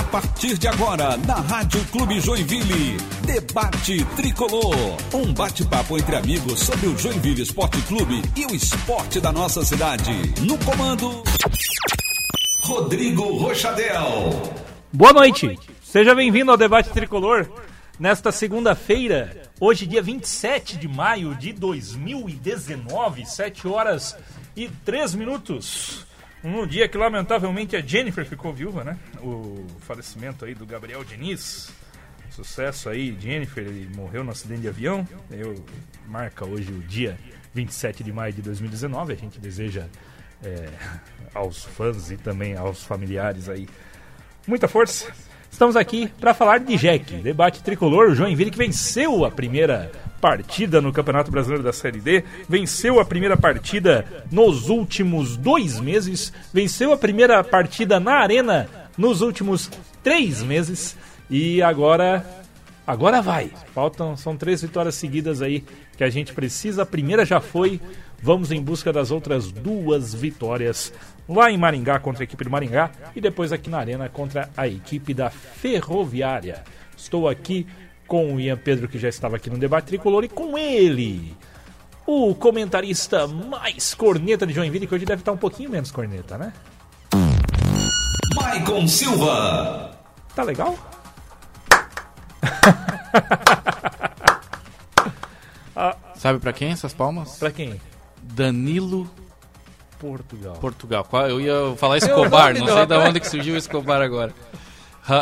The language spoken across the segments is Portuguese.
A partir de agora, na Rádio Clube Joinville, Debate Tricolor. Um bate-papo entre amigos sobre o Joinville Esporte Clube e o esporte da nossa cidade. No comando, Rodrigo Rochadel. Boa noite, seja bem-vindo ao Debate Tricolor. Nesta segunda-feira, hoje, dia 27 de maio de 2019, 7 horas e 3 minutos. Um dia que lamentavelmente a Jennifer ficou viúva, né? O falecimento aí do Gabriel Diniz. Sucesso aí, Jennifer, ele morreu no acidente de avião. Eu marca hoje o dia 27 de maio de 2019. A gente deseja é, aos fãs e também aos familiares aí muita força. Estamos aqui para falar de Jack, debate tricolor, o Joinville que venceu a primeira partida no Campeonato Brasileiro da Série D, venceu a primeira partida nos últimos dois meses, venceu a primeira partida na Arena nos últimos três meses e agora agora vai. Faltam são três vitórias seguidas aí que a gente precisa. A primeira já foi. Vamos em busca das outras duas vitórias lá em Maringá contra a equipe do Maringá e depois aqui na Arena contra a equipe da Ferroviária. Estou aqui com o Ian Pedro, que já estava aqui no debate tricolor, e com ele, o comentarista mais corneta de Joinville, que hoje deve estar um pouquinho menos corneta, né? Maicon Silva. Tá legal? Sabe pra quem essas palmas? Pra quem? Danilo Portugal. Portugal. Eu ia falar Escobar, não sei de onde que surgiu o Escobar agora.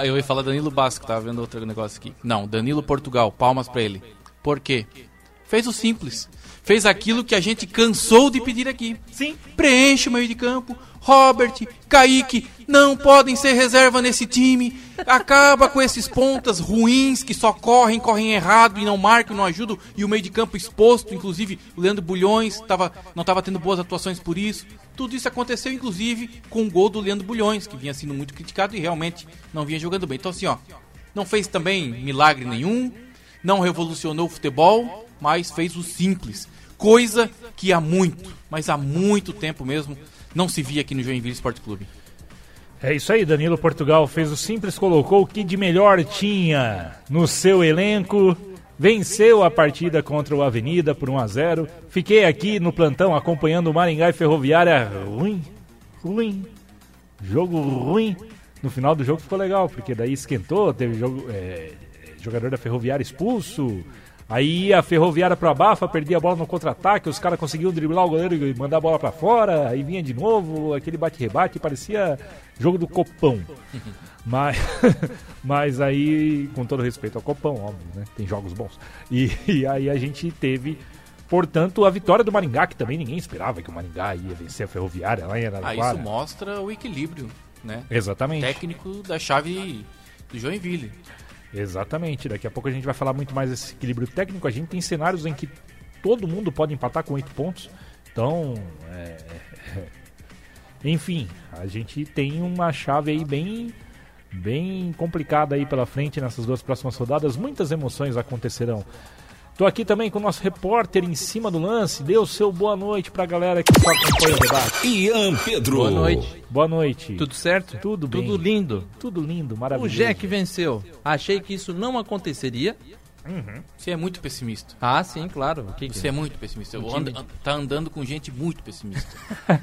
Eu ia falar Danilo Basco, tava vendo outro negócio aqui. Não, Danilo Portugal, palmas pra ele. Por quê? Fez o simples. Fez aquilo que a gente cansou de pedir aqui. Sim. Preenche o meio de campo. Robert, Kaique, não podem ser reserva nesse time. Acaba com esses pontas ruins que só correm, correm errado e não marcam, não ajudam. E o meio de campo exposto, inclusive o Leandro Bulhões tava, não estava tendo boas atuações por isso. Tudo isso aconteceu, inclusive, com o gol do Leandro Bulhões, que vinha sendo muito criticado e realmente não vinha jogando bem. Então, assim, ó, não fez também milagre nenhum, não revolucionou o futebol, mas fez o simples. Coisa que há muito, mas há muito tempo mesmo, não se via aqui no Joinville Esporte Clube. É isso aí, Danilo Portugal fez o simples, colocou o que de melhor tinha no seu elenco, venceu a partida contra o Avenida por 1 a 0. Fiquei aqui no plantão acompanhando o Maringá e Ferroviária ruim, ruim, jogo ruim. No final do jogo ficou legal, porque daí esquentou, teve jogo, é, jogador da Ferroviária expulso. Aí a Ferroviária pro abafa, perdia a bola no contra-ataque, os caras conseguiam driblar o goleiro e mandar a bola pra fora, aí vinha de novo, aquele bate-rebate, parecia jogo do Copão. Mas, mas aí, com todo respeito ao Copão, óbvio, né? Tem jogos bons. E, e aí a gente teve, portanto, a vitória do Maringá, que também ninguém esperava que o Maringá ia vencer a Ferroviária lá em Ah, Araraquara. isso mostra o equilíbrio, né? Exatamente. Técnico da chave do Joinville. Exatamente. Daqui a pouco a gente vai falar muito mais desse equilíbrio técnico. A gente tem cenários em que todo mundo pode empatar com oito pontos. Então, é, enfim, a gente tem uma chave aí bem, bem complicada aí pela frente nessas duas próximas rodadas. Muitas emoções acontecerão. Tô aqui também com o nosso repórter em cima do lance. Dê o seu boa noite pra galera que só acompanha o debate. Ian Pedro. Boa noite. Boa noite. Tudo certo? Tudo bem. Tudo lindo. Tudo lindo, O maravilhoso. Jack venceu. Achei que isso não aconteceria. Você é muito pessimista. Ah, sim, claro. Que que Você é muito pessimista. Eu ando, tá andando com gente muito pessimista.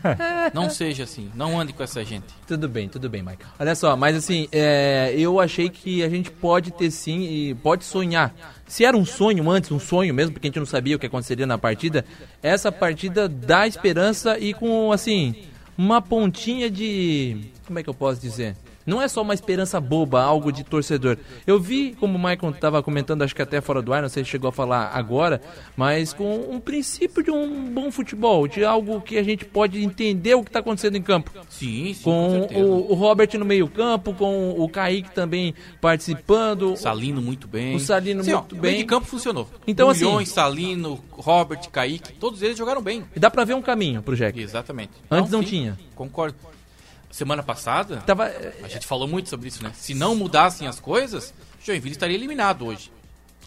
não seja assim. Não ande com essa gente. Tudo bem, tudo bem, Mike. Olha só, mas assim, é, eu achei que a gente pode ter sim e pode sonhar. Se era um sonho antes, um sonho mesmo, porque a gente não sabia o que aconteceria na partida, essa partida dá esperança e com, assim, uma pontinha de. Como é que eu posso dizer? Não é só uma esperança boba, algo de torcedor. Eu vi, como o Michael estava comentando, acho que até fora do ar, não sei se chegou a falar agora, mas com um princípio de um bom futebol, de algo que a gente pode entender o que está acontecendo em campo Sim, sim, com, com o, o Robert no meio campo, com o Kaique também participando. Salino muito bem. O Salino Sim, ó, muito o bem. meio de campo funcionou. Então, assim- Bulhões, Salino, Robert, Kaique, todos eles jogaram bem. E dá pra ver um caminho pro Jack. Exatamente. Antes não sim, tinha. Concordo. Semana passada, Tava, a gente falou muito sobre isso, né? Se não mudassem as coisas, Joinville estaria eliminado hoje.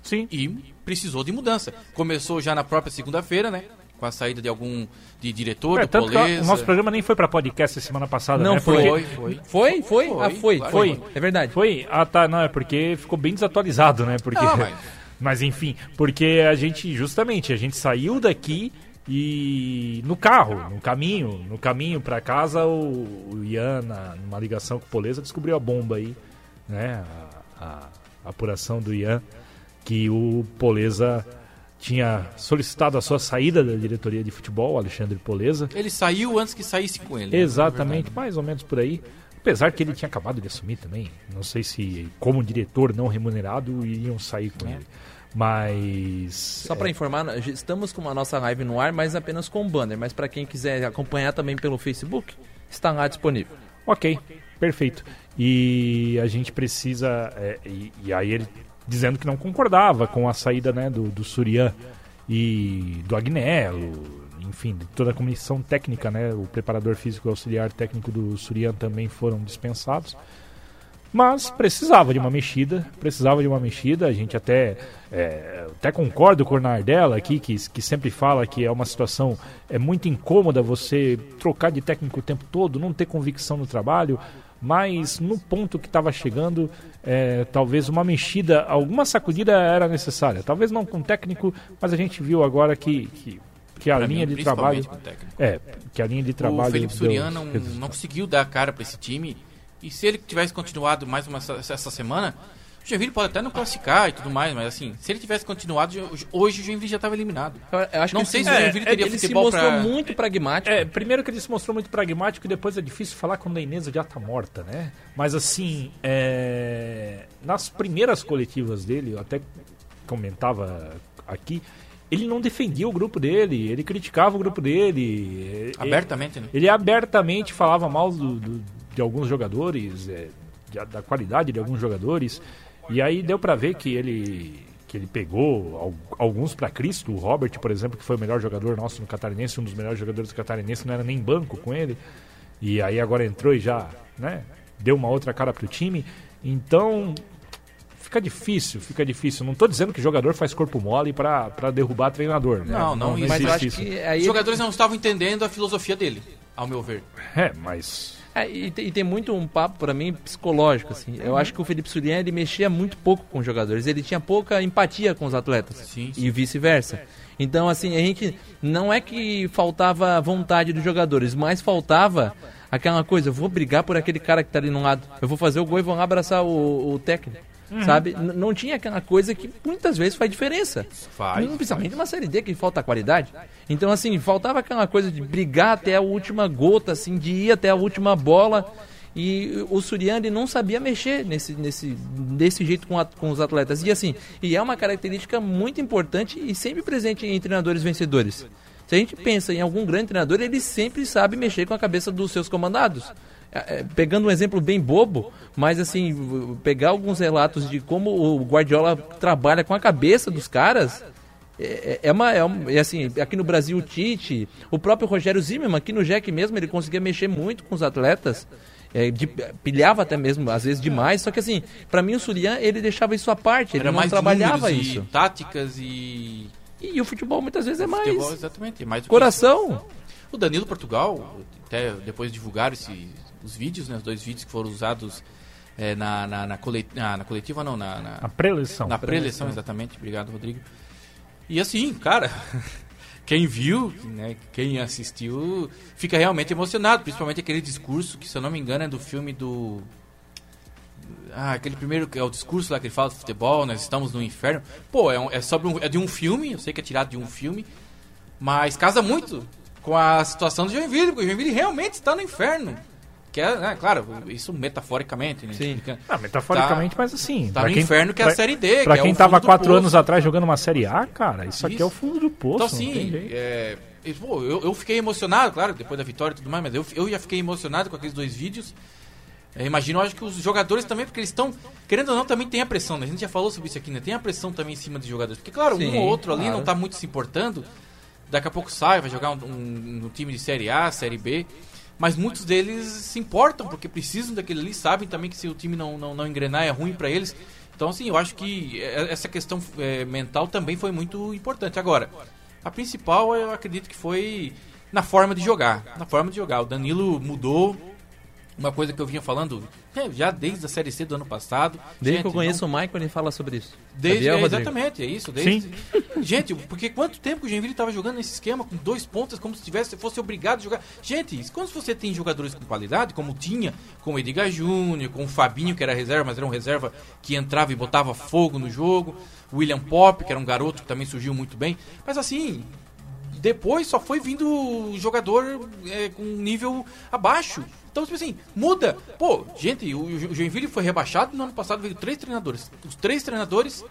Sim. E precisou de mudança. Começou já na própria segunda-feira, né? com a saída de algum de diretor É, do tanto o nosso programa nem foi pra podcast semana passada, Não né? foi. Porque- Foi, foi. Foi? Foi? Ah, foi. claro Foi. É verdade. Foi? Ah, tá, não, é porque ficou bem desatualizado, né? Porque... Não, mas- mas enfim, porque a gente, justamente, a gente saiu daqui e no carro, no caminho, no caminho pra casa, o, o Ian, na- numa ligação com o Poleza, descobriu a bomba aí, né? A, a- a apuração do Ian, que o Poleza tinha solicitado a sua saída da diretoria de futebol, Alexandre Poleza. Ele saiu antes que saísse com ele. né? Exatamente, mais ou menos por aí. Apesar que ele tinha acabado de assumir também. Não sei se, como diretor não remunerado, iriam sair com ele. Mas. Só para informar, estamos com a nossa live no ar, mas apenas com banner. Mas para quem quiser acompanhar também pelo Facebook, está lá disponível. Ok, perfeito. E a gente precisa. é, e, e aí ele dizendo que não concordava com a saída né, do, do Surian e do Agnello, enfim, de toda a comissão técnica, né? O preparador físico e auxiliar técnico do Surian também foram dispensados. Mas precisava de uma mexida, precisava de uma mexida. A gente até, é, até concordo com o Nardella aqui, que, que sempre fala que é uma situação é muito incômoda você trocar de técnico o tempo todo, não ter convicção no trabalho. Mas no ponto que estava chegando, é, talvez uma mexida, alguma sacudida era necessária. Talvez não com técnico, mas a gente viu agora que, que, que a Pra linha mim, de trabalho. É, que a linha de trabalho. O Felipe deu Surian não, não conseguiu dar a cara pra esse time. E se ele tivesse continuado mais uma essa, semana, o Joinville pode até não classificar e tudo mais, mas assim, se ele tivesse continuado, hoje o Joinville já estava eliminado. Eu, acho Não que sei ele se o se- Joinville é, teria ele se futebol mostrou pra- muito pragmático. É, primeiro que ele se mostrou muito pragmático e depois é difícil falar quando a Inês já tá morta, né? Mas assim, é, nas primeiras coletivas dele, eu até comentava aqui, ele não defendia o grupo dele, ele criticava o grupo dele. é, Abertamente, né? Ele abertamente falava mal do- do- de alguns jogadores, é, de- da qualidade de alguns jogadores. E aí deu pra ver que ele que ele pegou al- alguns pra Cristo, o Robert, por exemplo, que foi o melhor jogador nosso no Catarinense, um dos melhores jogadores do Catarinense, não era nem banco com ele. E aí agora entrou e já, né, deu uma outra cara pro time. Então, fica difícil, fica difícil. Não tô dizendo que jogador faz corpo mole pra pra derrubar treinador, né? Não, não, mas eu existe acho isso. que aí Os jogadores não estavam entendendo a filosofia dele, ao meu ver. É, mas É, e, tem, e tem muito um papo pra mim psicológico assim. Eu acho que o Felipe Surian ele mexia muito pouco com os jogadores, ele tinha pouca empatia com os atletas Sim, e vice-versa. Então assim a gente não é que faltava vontade dos jogadores, mas faltava aquela coisa. Eu vou brigar por aquele cara que tá ali no lado. Eu vou fazer o gol e vou lá abraçar o, o técnico. Sabe? N- não tinha aquela coisa que muitas vezes faz diferença. Faz, Principalmente numa série D que falta qualidade. Então, assim, faltava aquela coisa de brigar até a última gota, assim, de ir até a última bola. E o Suriani não sabia mexer nesse, nesse, desse jeito com, a- com os atletas. E assim, e é uma característica muito importante e sempre presente em treinadores vencedores. Se a gente pensa em algum grande treinador, ele sempre sabe mexer com a cabeça dos seus comandados. É, é, Pegando um exemplo bem bobo, mas assim, pegar alguns relatos de como o Guardiola trabalha com a cabeça dos caras, é, é uma, é é assim, aqui no Brasil o Tite, o próprio Rogério Zimmermann, aqui no Jack mesmo, ele conseguia mexer muito com os atletas, é, de- pilhava até mesmo, às vezes demais, só que assim, pra mim o Surian, ele deixava isso à parte, ele Era não mais trabalhava isso. Táticas e. E o futebol muitas vezes é mais Futebol, exatamente. Mais do que coração. O Danilo Portugal, até depois divulgaram esse, os vídeos, né, os dois vídeos que foram usados é, na, na, na, cole- na- na coletiva, não, na, na, a preleção. na pré-eleição, exatamente. Obrigado, Rodrigo. E assim, cara, quem viu, né, quem assistiu, fica realmente emocionado, principalmente aquele discurso que, se eu não me engano, é do filme do. Ah, aquele primeiro que é o discurso lá que ele fala do futebol, nós estamos no inferno. Pô, é, um- é sobre um, é de um filme, eu sei que é tirado de um filme, mas casa muito com a situação do Joinville, porque o Joinville realmente está no inferno. Que é, né, claro, isso metaforicamente, né? Sim. explicando. Ah, metaforicamente, mas assim. Tá no quem- inferno que é a pra- Série D, Pra que é quem o tava quatro poço. anos atrás jogando uma Série A, cara, isso, aqui Isso. é o fundo do poço. Então, assim, é, e, pô, eu, eu fiquei emocionado, claro, depois da vitória e tudo mais, mas eu, eu já fiquei emocionado com aqueles dois vídeos. É, imagino, acho que os jogadores também, porque eles estão, querendo ou não, também tem a pressão, né? A gente já falou sobre isso aqui, né? Tem a pressão também em cima dos jogadores. Porque, claro, Sim, um ou outro ali claro. não tá muito se importando. Daqui a pouco sai, vai jogar um, um- um time de Série A, Série B. Mas muitos deles se importam, porque precisam daquele ali, sabem também que se o time não, não, não engrenar é ruim para eles. Então, assim, eu acho que é- essa questão é, mental também foi muito importante. Agora, A principal, eu acredito que foi na forma de jogar. Na forma de jogar. O Danilo mudou. Uma coisa que eu vinha falando é, já desde a Série C do ano passado. Desde Gente, que eu conheço não- o Michael, ele fala sobre isso. Desde, é, exatamente, é isso. Desde, Gente, porque quanto tempo o Joinville estava jogando nesse esquema com dois pontas, como se tivesse, fosse obrigado a jogar. Gente, quando você tem jogadores com qualidade, como tinha, com o Edgar Júnior, com o Fabinho, que era reserva, mas era um reserva que entrava e botava fogo no jogo, o William Pop, que era um garoto que também surgiu muito bem. Mas assim, depois só foi vindo jogador é, com nível abaixo. Então, tipo assim, muda. Pô, gente, o, Joinville foi rebaixado no ano passado, veio três treinadores. Os três treinadores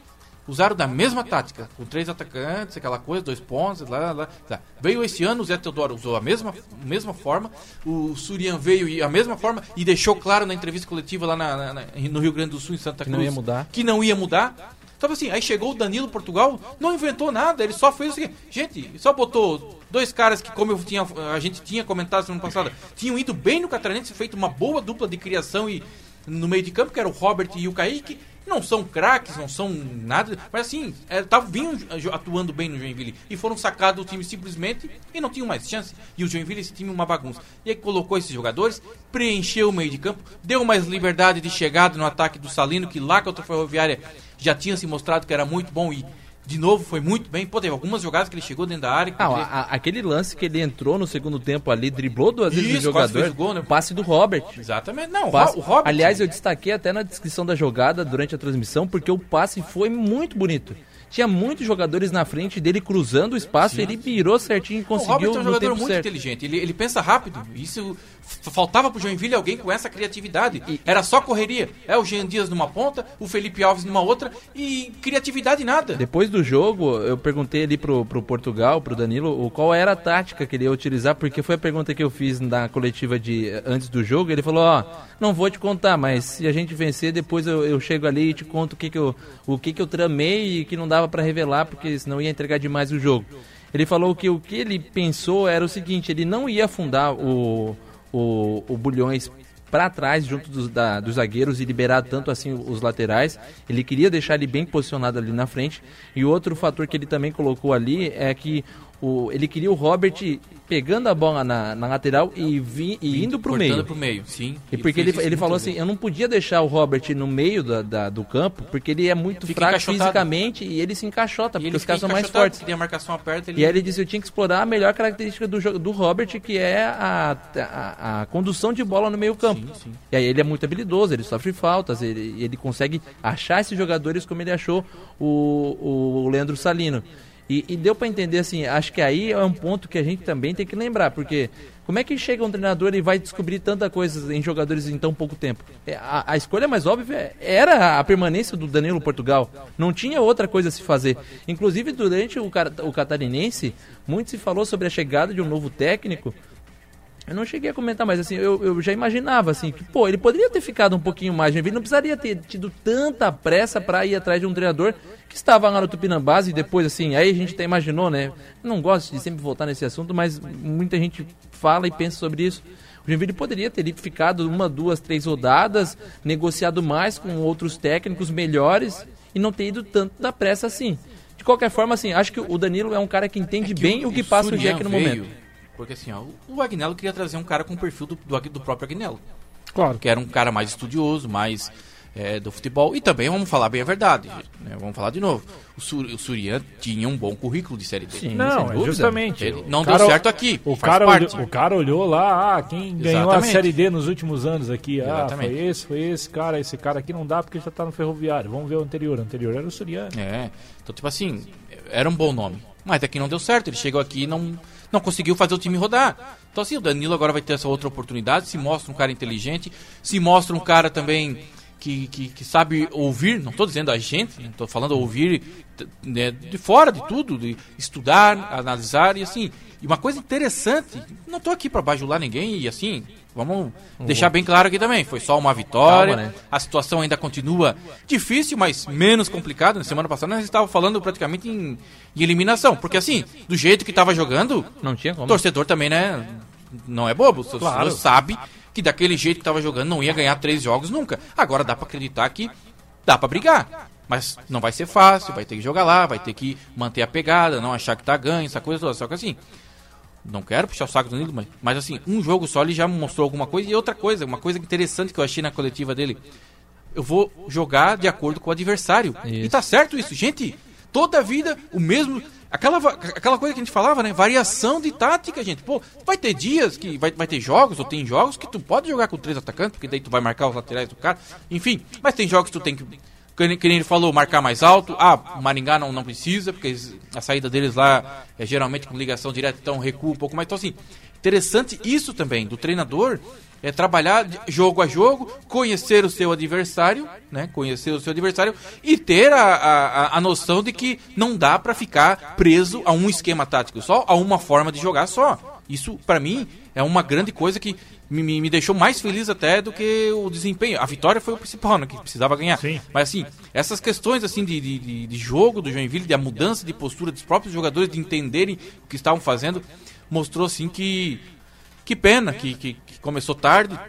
usaram da mesma tática, com três atacantes, aquela coisa, dois pontos, lá, lá, lá. Veio esse ano, o Zé Teodoro usou a mesma, mesma forma, o Surian veio e a mesma forma e deixou claro na entrevista coletiva lá na- na- no Rio Grande do Sul, em Santa Que Cruz, não ia mudar. que não ia mudar. Então, assim, aí chegou o Danilo Portugal, não inventou nada, ele só fez o seguinte, gente, só botou dois caras que, como eu tinha, a gente tinha comentado semana passada, tinham ido bem no Catarinense, feito uma boa dupla de criação e no meio de campo, que era o Robert e o Kaique, não são craques, não são nada, mas assim, é, tavam, vinham jo- atuando bem no Joinville e foram sacados do time simplesmente e não tinham mais chance. E o Joinville, esse time, uma bagunça. E aí colocou esses jogadores, preencheu o meio de campo, deu mais liberdade de chegada no ataque do Salino, que lá contra a Ferroviária já tinha se mostrado que era muito bom e de novo foi muito bem. Pô, teve algumas jogadas que ele chegou dentro da área. a- aquele lance que ele entrou no segundo tempo ali, driblou duas vezes Isso, o jogador, gol, né? passe do Robert. Exatamente. Não, Passe- o Robert. Aliás, eu destaquei até na descrição da jogada durante a transmissão, porque o passe foi muito bonito. Tinha muitos jogadores na frente dele cruzando o espaço, ele virou certinho e o Robert conseguiu é um jogador muito certo. inteligente. Ele, ele pensa rápido. Isso faltava pro Joinville alguém com essa criatividade. Era só correria. É o Jean Dias numa ponta, o Felipe Alves numa outra e criatividade nada. Depois do jogo, eu perguntei ali pro, pro Portugal, pro Danilo, qual era a tática que ele ia utilizar, porque foi a pergunta que eu fiz na coletiva de antes do jogo. Ele falou: Ó, não vou te contar, mas se a gente vencer, depois eu, eu chego ali e te conto o que, que, eu, o que, que eu tramei e que não dava pra revelar, porque senão ia entregar demais o jogo. Ele falou que o que ele pensou era o seguinte: ele não ia afundar o, o, o Bulhões para trás junto dos, da- dos zagueiros e liberar tanto assim os laterais. Ele queria deixar ele bem posicionado ali na frente. E outro fator que ele também colocou ali é que o, ele queria o Robert pegando a bola na, na lateral e, vi, e indo pro Cortando meio. pro meio, sim. E porque ele, ele falou assim, eu não podia deixar o Robert no meio da, da- do campo, porque ele é muito Fica fraco fisicamente e ele se encaixota, E porque os caras são mais fortes. marcação aperta, ele... E aí ele disse eu tinha que explorar a melhor característica do, do Robert, que é a, a, a condução de bola no meio campo. Sim, sim. E aí ele é muito habilidoso, ele sofre faltas, ele, ele consegue achar esses jogadores como ele achou o, o Leandro Salino. E, e deu pra entender assim, acho que aí é um ponto que a gente também tem que lembrar, porque como é que chega um treinador e vai descobrir tanta coisa em jogadores em tão pouco tempo? É, A, a escolha mais óbvia era a permanência do Danilo Portugal. Não tinha outra coisa a se fazer. Inclusive, durante o, o catarinense, muito se falou sobre a chegada de um novo técnico. Eu não cheguei a comentar, mas assim, eu, eu já imaginava assim, que, pô, ele poderia ter ficado um pouquinho mais, ele não precisaria ter tido tanta pressa para ir atrás de um treinador que estava lá no Tupinambás e depois assim, aí a gente até imaginou, né? Eu não gosto de sempre voltar nesse assunto, mas muita gente fala e pensa sobre isso. O Joinville poderia ter ficado uma, duas, três rodadas, negociado mais com outros técnicos melhores e não ter ido tanto da pressa assim. De qualquer forma, assim, acho que o Danilo é um cara que entende bem o, que passa o Jack no momento. Porque assim, ó, o Agnello queria trazer um cara com o perfil do, do, do próprio Agnello. Claro. que era um cara mais estudioso, mais é, do futebol. E também, vamos falar bem a verdade, né? vamos falar de novo. O, Sur, o Surian tinha um bom currículo de Série D. Sim. Não, é dúvida. justamente. Ele não cara- deu certo aqui, O cara, olhou, o cara olhou lá, ah, quem ganhou a Exatamente. Série D nos últimos anos aqui. Ah, Exatamente. foi esse, foi esse cara. Esse cara aqui não dá porque já tá no ferroviário. Vamos ver o anterior. O anterior era o Suriano. É, então tipo assim, era um bom nome. Mas aqui não deu certo, ele chegou aqui e não, não conseguiu fazer o time rodar. Então assim, o Danilo agora vai ter essa outra oportunidade, se mostra um cara inteligente, se mostra um cara também que, que, que sabe ouvir, não estou dizendo a gente, estou falando ouvir né, de fora de tudo, de estudar, analisar e assim. E uma coisa interessante, não estou aqui para bajular ninguém e assim, vamos deixar bem claro aqui também, foi só uma vitória, Calma, né? a situação ainda continua difícil, mas menos complicada. Na semana passada nós estávamos falando praticamente em, em eliminação. Porque assim, do jeito que estava jogando, Não tinha como. torcedor também, né? Não é bobo. O Claro. sabe que daquele jeito que estava jogando não ia ganhar três jogos nunca. Agora dá para acreditar que dá para brigar. Mas não vai ser fácil, vai ter que jogar lá, vai ter que manter a pegada, não achar que tá ganho, essa coisa toda. Só que assim, não quero puxar o saco do Danilo, mas, mas assim, um jogo só ele já mostrou alguma coisa. E outra coisa, uma coisa interessante que eu achei na coletiva dele. Eu vou jogar de acordo com o adversário. E Isso. tá certo isso, gente. Toda a vida, o mesmo. Aquela, aquela coisa que a gente falava, né? Variação de tática, gente. Pô, vai ter dias que. Vai, vai ter jogos, ou tem jogos que tu pode jogar com três atacantes, porque daí tu vai marcar os laterais do cara. Enfim, mas tem jogos que tu tem que. Que nem- ele falou, marcar mais alto. Ah, Maringá não, não precisa, porque a saída deles lá é geralmente com ligação direta, então recua um pouco mais. Então, assim, interessante isso também, do treinador, é trabalhar jogo a jogo, conhecer o seu adversário, né? Conhecer o seu adversário e ter a, a, a- noção de que não dá pra ficar preso a um esquema tático só, a uma forma de jogar só. Isso, pra mim, é uma grande coisa que me, me, deixou mais feliz até do que o desempenho. A vitória foi o principal, né? Que precisava ganhar. Sim. Mas assim, essas questões assim de, de, de- de jogo do Joinville, de a mudança de postura dos próprios jogadores, de entenderem o que estavam fazendo, mostrou assim que. Que pena que, que, que começou tarde.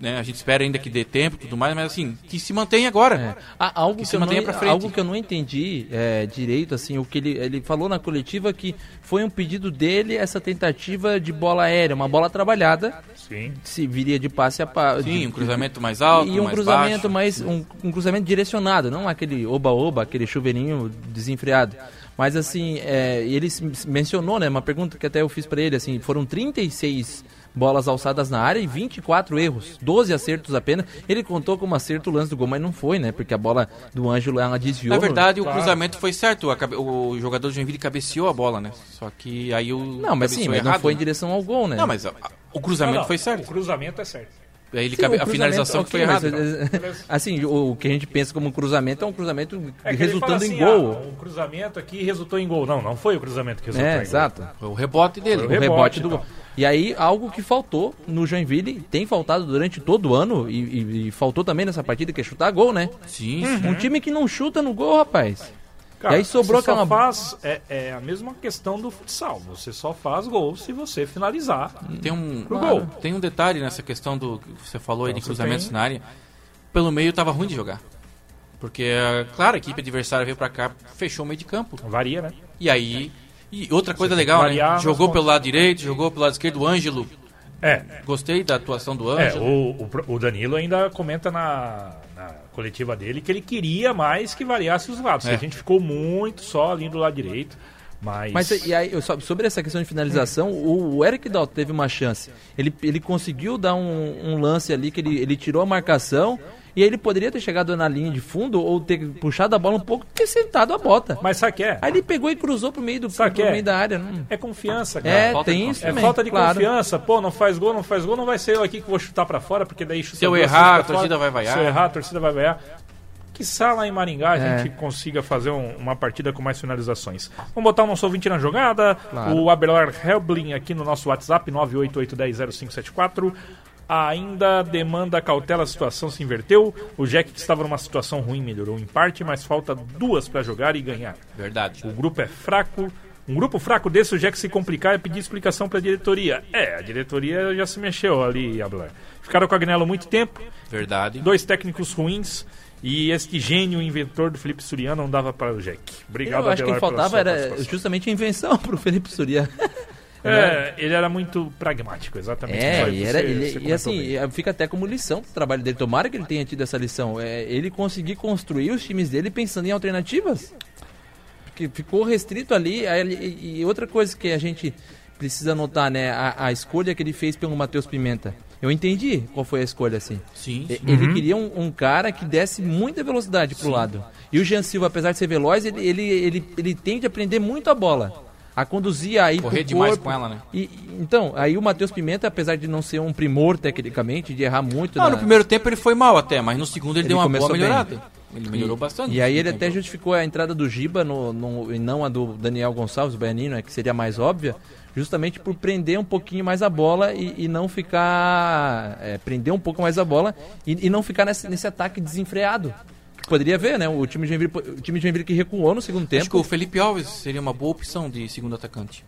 Né? A gente espera ainda que dê tempo e tudo mais, mas assim, que se mantém agora. É. Ah, algo, Que que se eu não, mantenha pra frente. algo que eu não entendi é, direito, assim, o que ele, ele falou na coletiva que foi um pedido dele essa tentativa de bola aérea, uma bola trabalhada, Sim. se viria de passe a passe. Sim, um cruzamento mais alto, e um mais cruzamento baixo. mais um, um cruzamento direcionado, não aquele oba-oba, aquele chuveirinho desenfreado. Mas assim, é, ele mencionou, né, uma pergunta que até eu fiz pra ele, assim, foram 36 bolas alçadas na área e 24 erros, 12 acertos apenas. Ele contou como acerto o lance do gol, mas não foi, né? Porque a bola do Ângelo ela desviou. Na no- verdade, o cruzamento foi certo. O jogador do Joinville cabeceou a bola, né? Só que aí o. Não, mas sim, mas não errado, foi em né? direção ao gol, né? Não, mas a- o cruzamento Não, não, foi O certo. cruzamento é certo. Aí ele Sim, cabe- o a finalização que foi errada. ok, mas, assim, o, o que a gente pensa como um cruzamento é um cruzamento É resultando assim, em gol. Ah, um cruzamento aqui resultou em gol. Não, não foi o cruzamento que resultou em é, gol. exato. Foi o rebote dele. Foi o rebote, rebote do então. gol. E aí, algo que faltou no Joinville, tem faltado durante todo o ano, e, e- e faltou também nessa partida, que é chutar gol, né? Sim, Uhum. sim. Um time que não chuta no gol, rapaz. Cara, E aí sobrou você só aquela- faz é, é a mesma questão do futsal. Você só faz gol se você finalizar. Tem um, Pro gol. tem um detalhe nessa questão do que você falou aí Então de você cruzamentos tem- na área. Pelo meio tava ruim de jogar. Porque, eh, claro, a equipe adversária veio pra cá, fechou o meio de campo. Varia, né? E aí. E outra coisa legal, variar né? Jogou pelo lado direito, jogou pelo lado esquerdo. O Ângelo, É. gostei da atuação do É, Ângelo. o, o pro- o Danilo ainda comenta na, na coletiva dele que ele queria mais que variasse os lados. É. A gente ficou muito só ali do lado direito. Mas. Mas e aí, sobre essa questão de finalização, o, o Eric Dalton teve uma chance. Ele, ele conseguiu dar um, um lance ali que ele, ele tirou a marcação e aí ele poderia ter chegado na linha de fundo ou ter puxado a bola um pouco e ter sentado a bota. Mas sabe o que é? Aí ele pegou e cruzou pro meio, do, pro que é? meio da área. Não. É confiança, cara. É, falta de tem isso É também. falta de claro. confiança. Pô, não faz gol, não faz gol, não vai ser eu aqui que vou chutar pra fora, porque daí chuta Se eu errar, a torcida vai vaiar. Se eu errar, a torcida vai vaiar. Que lá em Maringá a É. gente consiga fazer um- uma partida com mais finalizações. Vamos botar o nosso ouvinte na jogada. Claro. O Abelar Helblin aqui no nosso WhatsApp, 988100574. Ainda demanda cautela, a situação se inverteu. O Jack, que estava numa situação ruim, melhorou em parte, mas falta duas para jogar e ganhar. Verdade. O grupo é fraco. Um grupo fraco desse, o Jack se complicar é pedir explicação para a diretoria. É, a diretoria já se mexeu ali, Abler. Ficaram com a Agnello muito tempo, Verdade. dois técnicos ruins e este gênio inventor do Felipe Suriano não dava para o Jack. Obrigado, Eu acho que Abelar, pela faltava era justamente a invenção pro Felipe Surya. É, ele era muito pragmático, exatamente. É, e, você- era, você ele, e comentou assim, bem. fica até como lição do trabalho dele. Tomara que ele tenha tido essa lição. É, ele conseguir construir os times dele pensando em alternativas. Porque ficou restrito ali. ele- E, e outra coisa que a gente precisa notar, né? A, a escolha que ele fez pelo Matheus Pimenta. Eu entendi qual foi a escolha, assim. Sim. E- sim. Ele queria um, um cara que desse muita velocidade pro lado. E o Jean Silva, apesar de ser veloz, ele, ele, ele, ele tem de aprender muito a bola. A conduzir aí Correr demais corpo. com ela, né? E, então, aí o Matheus Pimenta, apesar de não ser um primor tecnicamente, de errar muito. Não, na- no primeiro tempo ele foi mal até, mas no segundo ele, Ele deu uma boa bem. melhorada. Ele melhorou e, bastante. E aí ele até justificou a entrada do Giba no, no- e não a do Daniel Gonçalves, o Baianino, né, que seria mais óbvia, justamente por prender um pouquinho mais a bola e, e não ficar. é, prender um pouco mais a bola e, e não ficar nesse, nesse ataque desenfreado. Poderia ver, né? O time de Joinville, o time de Joinville que recuou no segundo Acho que tempo. o Felipe Alves seria uma boa opção de segundo atacante.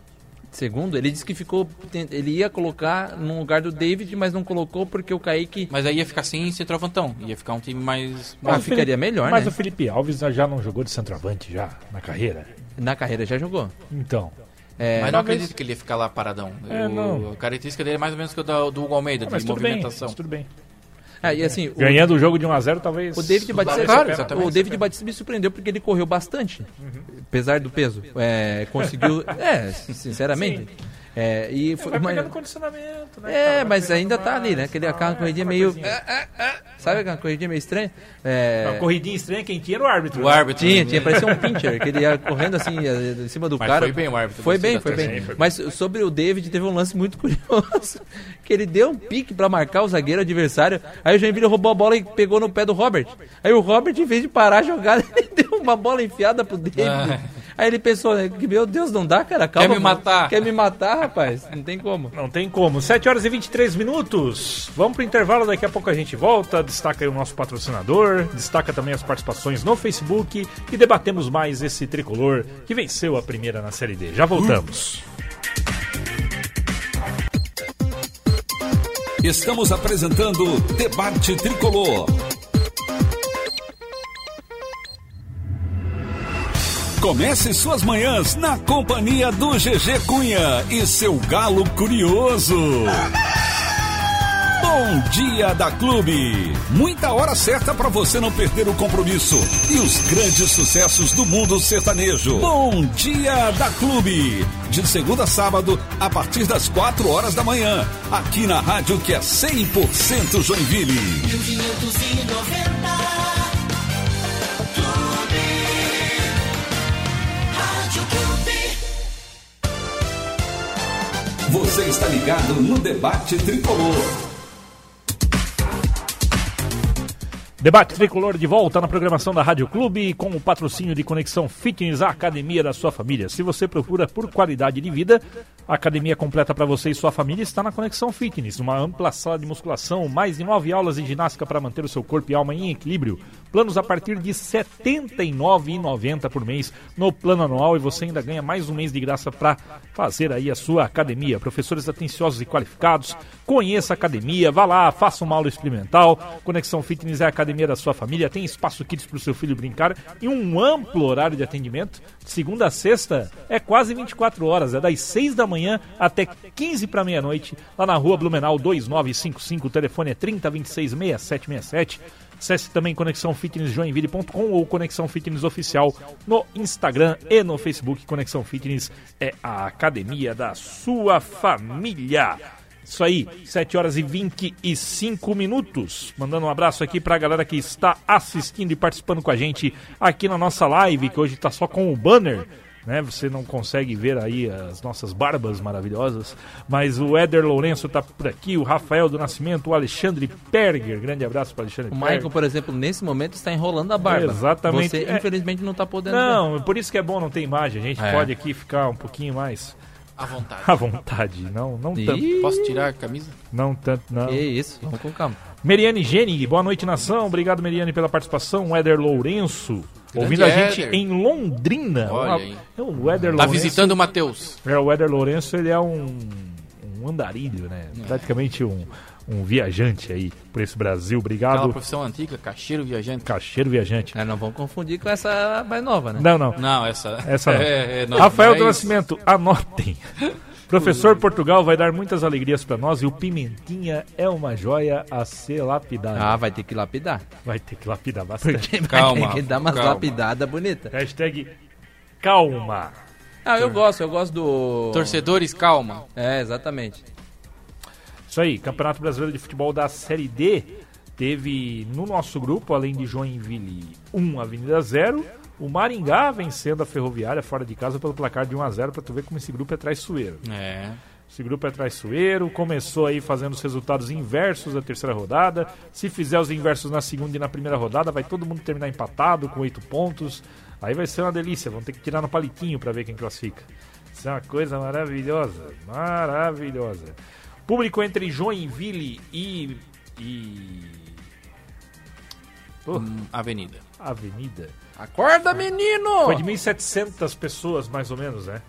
Segundo, ele disse que ficou. Ele ia colocar no lugar do David, mas não colocou porque o Kaique. Mas aí ia ficar sem centroavantão. Ia ficar um time mais. Ah, Mas o ficaria Felipe- melhor, Mas né? o Felipe Alves já não jogou de centroavante já na carreira. Na carreira já jogou. Então. É, mas não talvez- acredito que ele ia ficar lá paradão. É, O- não. A característica dele é mais ou menos que o da- do Hugo Almeida, Mas de tudo bem, movimentação. mas tudo bem. Ah, e assim, o, Ganhando o jogo de 1x0, talvez. o David Batista, Claro, o David Batista me surpreendeu porque ele correu bastante, apesar do peso. É, conseguiu. é, sinceramente. É, e foi, Vai mas- pegando condicionamento, né? É, cara? Mas ainda tá ali, né? Aquele, aquela é, corridinha meio. coisinha. Sabe aquela corridinha meio estranha? Uma É. corridinha estranha, quem tinha era o árbitro. O né? árbitro. Tinha, tinha, parecia um pincher, que ele ia correndo assim, eh, em cima do Mas cara. foi bem o árbitro, Foi bem, foi bem. Foi bem. Mas sobre o David, teve um lance muito curioso. Que ele deu um pique pra marcar o zagueiro adversário. Aí o Joinville roubou a bola e pegou no pé do Robert. Aí o Robert, em vez de parar a jogada, ele deu uma bola enfiada pro David. Ah. Aí ele pensou, né, que, meu Deus, não dá, cara, calma. Quer me mano. matar? Quer me matar, rapaz? Não tem como. Não tem como. 7 horas e 23 minutos. Vamos pro intervalo, daqui a pouco a gente volta. Destaca aí o nosso patrocinador, destaca também as participações no Facebook e debatemos mais esse tricolor que venceu a primeira na Série D. Já voltamos. Estamos apresentando Debate Tricolor. Comece suas manhãs na companhia do GG Cunha e seu galo curioso. Bom dia da Clube. Muita hora certa para você não perder o compromisso e os grandes sucessos do mundo sertanejo. Bom dia da Clube. De segunda a sábado, a partir das 4 horas da manhã, aqui na rádio que é 100% Joinville. 1590 Rádio Clube Você está ligado no debate tricolor. Debate Tricolor de volta na programação da Rádio Clube com o patrocínio de Conexão Fitness, a academia da sua família. Se você procura por qualidade de vida, a academia completa para você e sua família está na Conexão Fitness. Uma ampla sala de musculação, mais de nove aulas de ginástica para manter o seu corpo e alma em equilíbrio. Planos a partir de R$ 79,90 por mês no plano anual e você ainda ganha mais um mês de graça para fazer aí a sua academia. Professores atenciosos e qualificados, conheça a academia, vá lá, faça uma aula experimental. Conexão Fitness é a academia da sua família, tem espaço kids para o seu filho brincar e um amplo horário de atendimento. Segunda a sexta é quase 24 horas, é das 6 da manhã até 15 para meia-noite, lá na rua Blumenau 2955, o telefone é 3026 6767. Acesse também conexãofitnessjoinville.com ou Conexão Fitness Oficial no Instagram e no Facebook. Conexão Fitness é a academia da sua família. Isso aí, 7 horas e 25 minutos. Mandando um abraço aqui pra galera que está assistindo e participando com a gente aqui na nossa live, que hoje tá só com o banner. Né, você não consegue ver aí as nossas barbas maravilhosas, mas o Éder Lourenço tá por aqui, o Rafael do Nascimento, o Alexandre Perger, grande abraço para Alexandre O Perger. Michael, por exemplo, nesse momento está enrolando a barba. Exatamente. Você, É. infelizmente, não está podendo ver. Não, por isso que é bom não ter imagem, a gente É. pode aqui ficar um pouquinho mais À vontade. à vontade, não, não tanto, Ih, Posso tirar a camisa? não tanto, não. Que isso, vamos com calma. Meriane Genig, boa noite nação, obrigado Meriane pela participação, o Éder Lourenço, ouvindo a gente em Londrina. Olha Uma- é o Éder Tá Lourenço, visitando o Matheus. é, o Éder Lourenço, ele é um, um andarilho, né, praticamente um, um viajante aí por esse Brasil, Aquela obrigado, profissão antiga, caixeiro viajante. cacheiro viajante. É, não vamos confundir com essa mais nova, né? Não, não, Não, essa. Essa não. É, é, não, Rafael do Nascimento, anotem. Professor Portugal vai dar muitas alegrias pra nós e o Pimentinha é uma joia a ser lapidada. Ah, vai ter que lapidar. Vai ter que lapidar bastante. Porque Calma, vai ter que dar umas calma. lapidadas bonitas. Hashtag calma. Ah, eu gosto, eu gosto do... Torcedores, calma. É, exatamente. Isso aí, Campeonato Brasileiro de Futebol da Série D teve no nosso grupo, além de Joinville 1, Avenida 0, o Maringá vencendo a Ferroviária fora de casa pelo placar de 1 a 0 pra tu ver como esse grupo é traiçoeiro. É. Esse grupo é traiçoeiro, começou aí fazendo os resultados inversos da terceira rodada. Se fizer os inversos na segunda e na primeira rodada, vai todo mundo terminar empatado com oito pontos. Aí vai ser uma delícia, vão ter que tirar no palitinho para ver quem classifica. Isso é uma coisa maravilhosa, maravilhosa. Público entre Joinville e, e Oh, Avenida. Avenida. Acorda, menino! Foi de 1.700 pessoas, mais ou menos, né?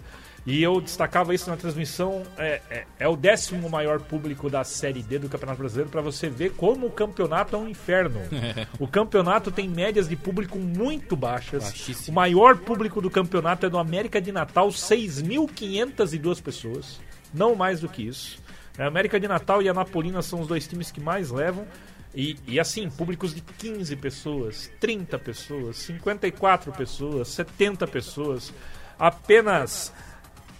E eu destacava isso na transmissão. É, é, é o décimo maior público da Série D do Campeonato Brasileiro para você ver como o campeonato é um inferno. o campeonato tem médias de público muito baixas. Baixíssimo. O maior público do campeonato é do América de Natal, 6.502 pessoas. Não mais do que isso. A América de Natal e a Napolina são os dois times que mais levam. E, e assim, públicos de 15 pessoas, 30 pessoas, 54 pessoas, 70 pessoas. Apenas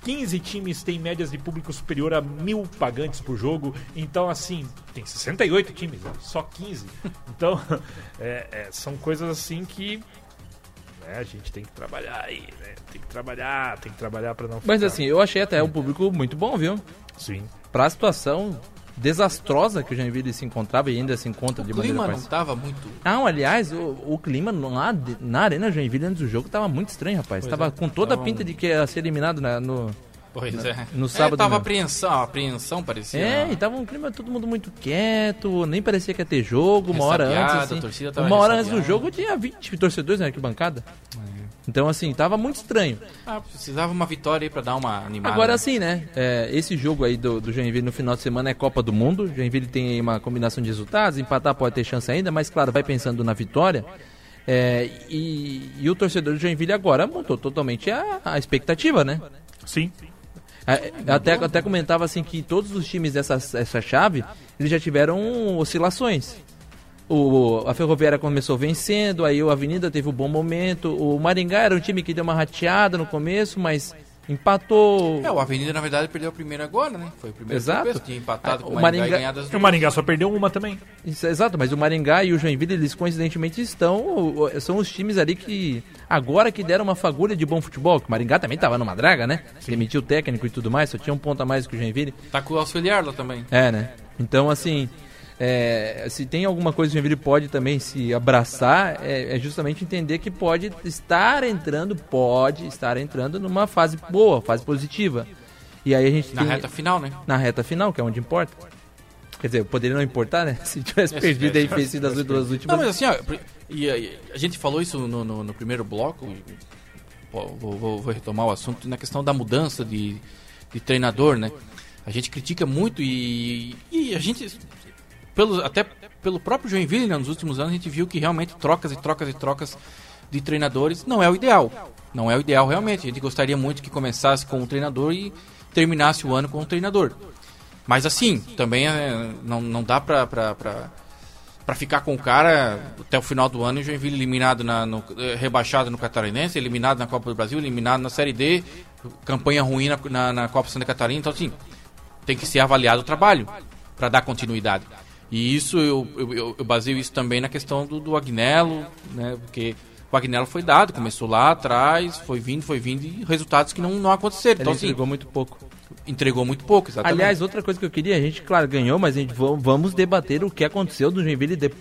15 times têm médias de público superior a mil pagantes por jogo. Então, assim, tem 68 times, né? só 15. Então, é, é, são coisas assim que né, a gente tem que trabalhar aí, né? Tem que trabalhar, tem que trabalhar para não Mas ficar- assim, eu achei até o público muito bom, viu? Sim. Pra situação desastrosa que o Joinville se encontrava e ainda se encontra de O maneira clima não parcial. tava muito. Não, aliás, o, o clima lá de- na Arena Joinville antes do jogo tava muito estranho, rapaz. Pois tava é, com toda a pinta um- de que ia ser eliminado na- no. Pois é. no sábado É, tava mesmo. apreensão, apreensão parecia. É, e tava um clima todo mundo muito quieto, nem parecia que ia ter jogo, uma hora antes. Assim, uma hora antes do jogo tinha 20 torcedores na arquibancada. Então, assim, tava muito estranho. Ah, precisava uma vitória aí pra dar uma animada. Agora né? sim, né? é, esse jogo aí do, do Joinville no final de semana é Copa do Mundo. O Joinville tem aí uma combinação de resultados, empatar pode ter chance ainda, mas claro, vai pensando na vitória. É, e, e o torcedor do Joinville agora montou totalmente a, a expectativa, né? Sim. É, Até, até comentava assim que todos os times dessa essa chave eles já tiveram oscilações. O, a Ferroviária começou vencendo, aí o Avenida teve um bom momento. O Maringá era um time que deu uma rateada no começo, mas empatou. É, o Avenida na verdade perdeu a primeira agora, né? Foi o primeiro Exato. tinha empatado Ah, com o Maringá, Maringá- ganhado as o. Maringá só perdeu uma também. Isso, exato, mas o Maringá e o Joinville, eles coincidentemente estão. São os times ali que. Agora que deram uma fagulha de bom futebol, que o Maringá também tava numa draga, né? Demitiu o técnico e tudo mais, só tinha um ponto a mais que o Joinville. Tá com o auxiliar lá também. É, né? Então, assim, é, se tem alguma coisa que o Joinville pode também se abraçar, é, é justamente entender que pode estar entrando, pode estar entrando numa fase boa, fase positiva. E aí a gente Na tem, reta final, né? na reta final, que é onde importa. Quer dizer, poderia não importar, né? Se tivesse É, perdido aí, fez sido as duas últimas. Não, mas assim, ó, e, e a gente falou isso no, no- no primeiro bloco, pô, vou, vou- vou retomar o assunto, na questão da mudança de, de treinador, né? A gente critica muito e, e a gente, pelo, até pelo próprio Joinville, né, nos últimos anos, a gente viu que realmente trocas e trocas e trocas de treinadores não é o ideal. Não é o ideal realmente. A gente gostaria muito que começasse com um treinador e terminasse o ano com um treinador. Mas assim, também é, não, não dá pra, pra, pra, ficar com o cara até o final do ano e o Joinville eliminado, na, no, rebaixado no Catarinense, eliminado na Copa do Brasil, eliminado na Série D, campanha ruim na, na, na Copa Santa Catarina. Então, assim, tem que ser avaliado o trabalho para dar continuidade. E isso eu, eu, eu- baseio isso também na questão do, do Agnello, né? Porque o Agnello foi dado, começou lá atrás, foi vindo, foi vindo e resultados que não, não aconteceram. Ele Então, assim, entregou muito pouco. entregou muito pouco, exatamente. Aliás, outra coisa que eu queria, a gente, claro, ganhou, mas a gente va- vamos debater o que aconteceu do Joinville, de,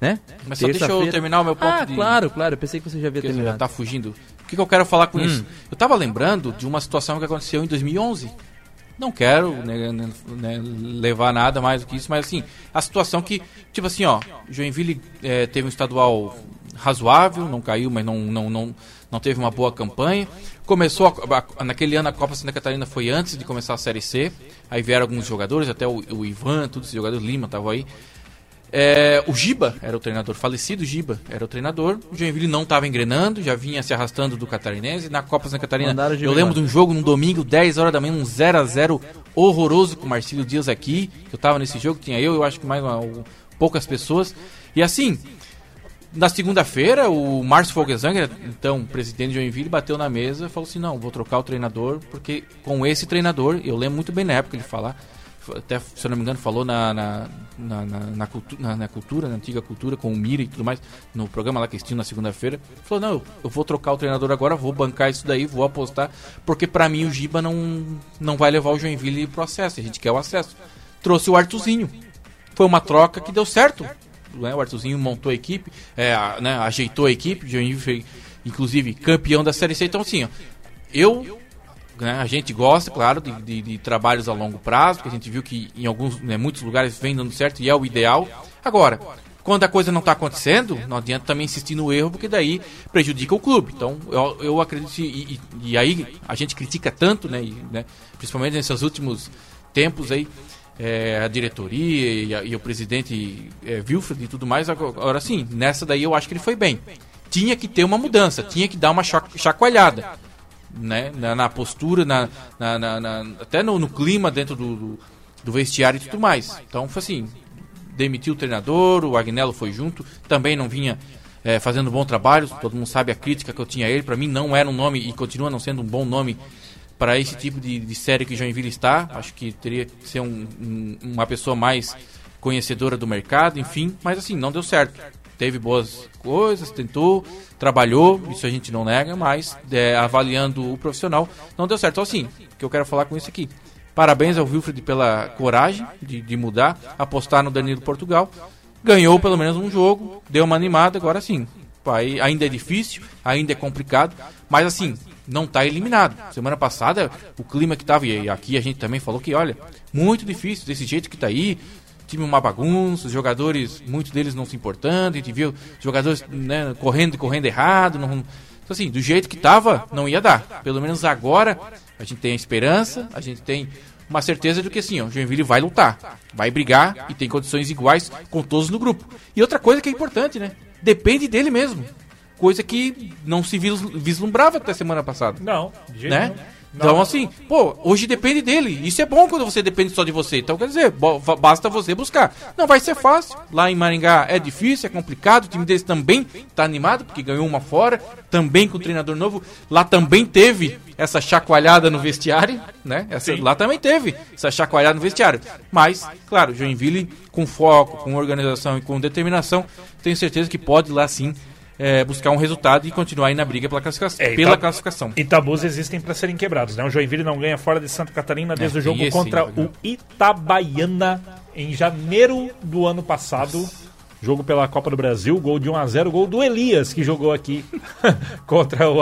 né? Mas só deixa eu terminar o meu ponto Ah, de- claro, claro, eu pensei que você já havia Porque você já terminado. tá fugindo. O que, que eu quero falar com Hum. isso? Eu tava lembrando de uma situação que aconteceu em 2011. Não quero né, né, né, levar nada mais do que isso, mas assim, a situação que, tipo assim, ó, Joinville eh, teve um estadual razoável, não caiu, mas não, não, não, não teve uma boa campanha. Começou, a- a- naquele ano a Copa Santa Catarina foi antes de começar a Série C, aí vieram alguns jogadores, até o, o Ivan, todos esses jogadores, Lima tava aí. É, o Giba era o treinador, falecido Giba era o treinador. O Joinville não estava engrenando, já vinha se arrastando do Catarinense. Na Copa Santa Catarina, Mandaram eu lembro de um jogo num domingo, 10 horas da manhã, um 0 a 0 horroroso com o Marcílio Dias aqui. Que eu tava nesse jogo, tinha eu, eu acho que mais uma- um- poucas pessoas. E assim, na segunda-feira, o Márcio Fogelzanger, então presidente de Joinville, bateu na mesa e falou assim: não, vou trocar o treinador, porque com esse treinador, eu lembro muito bem na época ele falar, até se eu não me engano, falou na, na, na, na, na cultu- na- na cultura, na antiga cultura, com o Mira e tudo mais, no programa lá que assistiu na segunda-feira. Falou: não, eu, vou trocar o treinador agora, vou bancar isso daí, vou apostar, porque pra mim o Giba não, não vai levar o Joinville pro acesso, a gente quer o acesso. Trouxe o Artuzinho. Foi uma troca que deu certo. Né? O Artuzinho montou a equipe, é, né, ajeitou a equipe, o Joinville foi, inclusive, campeão da Série C. Então, assim, ó, eu né, a gente gosta, claro, de, de- de trabalhos a longo prazo, porque a gente viu que em alguns, né, muitos lugares vem dando certo e é o ideal. Agora, Quando a coisa não está acontecendo, não adianta também insistir no erro, porque daí prejudica o clube. Então, eu, eu acredito, e, e- e aí a gente critica tanto, né, e, né, principalmente nesses últimos tempos aí, é, a diretoria e, a- e o presidente é, Wilfred e tudo mais. Agora, sim, nessa daí eu acho que ele foi bem. Tinha que ter uma mudança, tinha que dar uma cha- chacoalhada né, na, na postura, na, na- na- até no, no clima dentro do, do, do vestiário e tudo mais. Então foi assim, demitiu o treinador, o Agnello foi junto, também não vinha eh, fazendo bom trabalho, todo mundo sabe a crítica que eu tinha a ele, para mim não era um nome e continua não sendo um bom nome para esse tipo de, de série que Joinville está, acho que teria que ser um- um- uma pessoa mais conhecedora do mercado, enfim, mas assim, não deu certo. Teve boas coisas, tentou, trabalhou, isso a gente não nega, mas é, avaliando o profissional, não deu certo. Então, assim, o que eu quero falar com isso aqui. Parabéns ao Wilfred pela coragem de, de mudar, apostar no Danilo Portugal. Ganhou pelo menos um jogo, deu uma animada, agora sim. Vai, ainda é difícil, ainda é complicado, mas assim, não está eliminado. Semana passada, o clima que estava, e aqui a gente também falou que, olha, muito difícil, desse jeito que está aí, time uma bagunça, os jogadores, muitos deles não se importando, a gente viu jogadores né, correndo e correndo errado. Não, então, assim, do jeito que tava, não ia dar. Pelo menos agora a gente tem a esperança, a gente tem uma certeza de que assim, ó, o Joinville vai lutar, vai brigar e tem condições iguais com todos no grupo. E outra coisa que é importante, né? Depende dele mesmo. Coisa que não se vis- vislumbrava até semana passada Não, de jeito né? nenhum. Então, assim, pô, hoje depende dele. Isso é bom quando você depende só de você. Então, quer dizer, basta você buscar. Não vai ser fácil. Lá em Maringá é difícil, é complicado. O time deles também tá animado, porque ganhou uma fora. Também com o treinador novo. Lá também teve essa chacoalhada no vestiário, né? Essa, lá também teve essa chacoalhada no vestiário. Mas, claro, Joinville, com foco, com organização e com determinação, tenho certeza que pode lá sim. É, buscar um resultado e continuar aí na briga pela classificação. É, pela classificação. E tabus existem para serem quebrados, né? O Joinville não ganha fora de Santa Catarina desde É, o jogo esse contra o Itabaiana em janeiro do ano passado. Jogo pela Copa do Brasil, gol de 1 a 0 gol do Elias, que jogou aqui contra o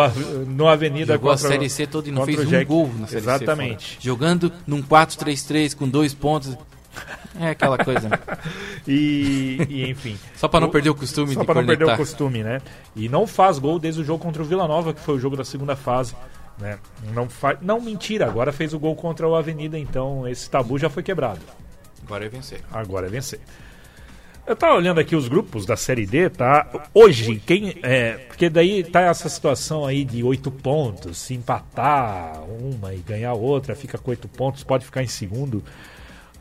no Avenida Jogou a contra Série C toda e não fez um gol na Série C. Exatamente. fora. Jogando num 4-3-3 com dois pontos. É aquela coisa. né? E, e, enfim. Só pra não O- perder o costume Só de para não perder o costume, né? E não faz gol desde o jogo contra o Vila Nova, que foi o jogo da segunda fase. Né? Não, fa... não, mentira, agora fez o gol contra o Avenida, então esse tabu já foi quebrado. Agora é vencer. Agora é vencer. Eu tava olhando aqui os grupos da Série D, tá? Hoje, quem. É, porque daí tá essa situação aí de oito pontos. Se empatar uma e ganhar outra, fica com oito pontos, pode ficar em segundo.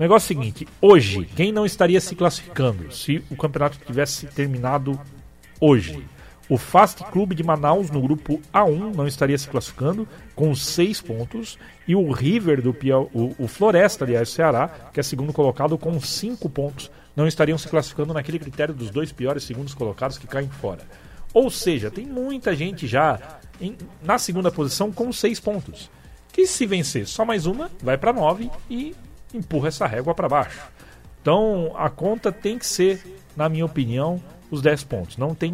O negócio é o seguinte: hoje, quem não estaria se classificando se o campeonato tivesse terminado hoje? O Fast Clube de Manaus, no grupo A1, não estaria se classificando com seis pontos. E o River do Piau, o, o Floresta, aliás, Ceará, que é segundo colocado, com cinco pontos, não estariam se classificando naquele critério dos dois piores segundos colocados que caem fora. Ou seja, tem muita gente já em- na segunda posição com seis pontos. Que se vencer só mais uma, vai para nove e empurra essa régua para baixo. Então a conta tem que ser, na minha opinião, os 10 pontos. Não tem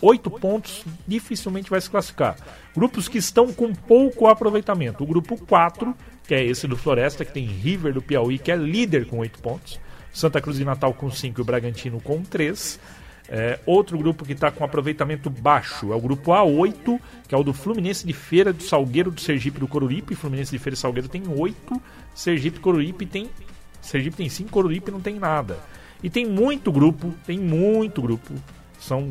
oito pontos, dificilmente vai se classificar. Grupos que estão com pouco aproveitamento. O grupo 4, que é esse do Floresta, que tem River do Piauí, que é líder com 8 pontos. Santa Cruz de Natal com 5 e o Bragantino com 3. É, outro grupo que está com aproveitamento baixo é o grupo A8, que é o do Fluminense de Feira, do Salgueiro, do Sergipe do Coruripe. Fluminense de Feira e Salgueiro tem 8, Sergipe Coruripe tem Sergipe tem 5, Coruripe não tem nada. E tem muito grupo, tem muito grupo, são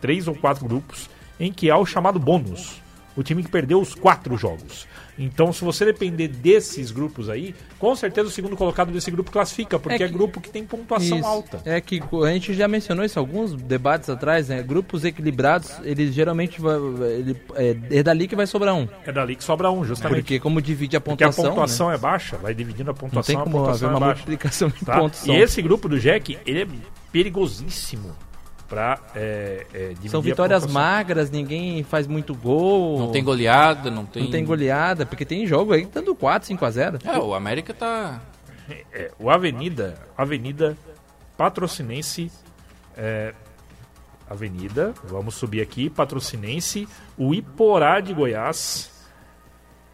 três ou quatro grupos, em que há o chamado bônus. O time que perdeu os quatro jogos. Então, se você depender desses grupos aí, com certeza o segundo colocado desse grupo classifica, porque é, É que- grupo que tem pontuação Isso. alta. É que a gente já mencionou isso em alguns debates atrás, né? Grupos equilibrados, eles geralmente vai, ele, é, é dali que vai sobrar um. É dali que sobra um, justamente. Porque como divide a Porque a pontuação, pontuação né? é baixa, vai dividindo a não pontuação, tem a como haver pontuação uma é baixa. multiplicação de Tá? pontos. E esse grupo do Jack, ele é perigosíssimo para é, é, dividir São vitórias magras, ninguém faz muito gol. Não tem goleada, não tem. Não tem goleada, porque tem jogo aí dando 4, 5 a 0 É, o América tá. É, o Avenida, Avenida Patrocinense, é, Avenida, vamos subir aqui, Patrocinense, o Iporá de Goiás,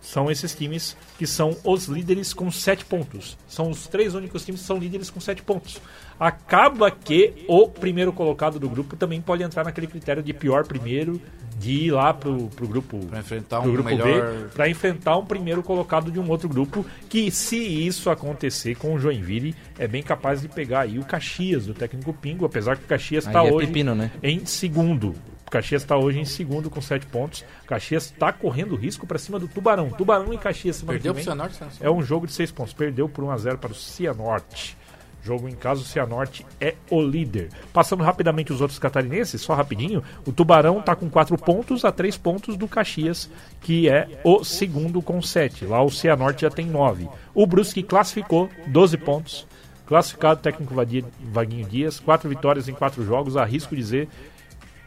São esses times que são os líderes com 7 pontos. São os três únicos times que são líderes com 7 pontos. Acaba que o primeiro colocado do grupo também pode entrar naquele critério de pior primeiro, de ir lá pro, pro grupo, Pra enfrentar um grupo melhor- B, para enfrentar um primeiro colocado de um outro grupo, que se isso acontecer com o Joinville, é bem capaz de pegar aí o Caxias, do técnico Pingo, apesar que o Caxias está é hoje pepino, né? em segundo. O Caxias está hoje em segundo com 7 pontos. O Caxias está correndo risco para cima do Tubarão. Tubarão e Caxias semana Perdeu que pro vem Cianorte, Sansão? é um jogo de 6 pontos. Perdeu por 1 a 0 para o Cianorte. Jogo em casa, o Cianorte é o líder. Passando rapidamente os outros catarinenses, só rapidinho. O Tubarão está com 4 pontos a 3 pontos do Caxias, que é o segundo com 7. Lá o Cianorte já tem 9. O Brusque classificou 12 pontos. Classificado técnico Vaguinho Dias, 4 vitórias em 4 jogos. Arrisco dizer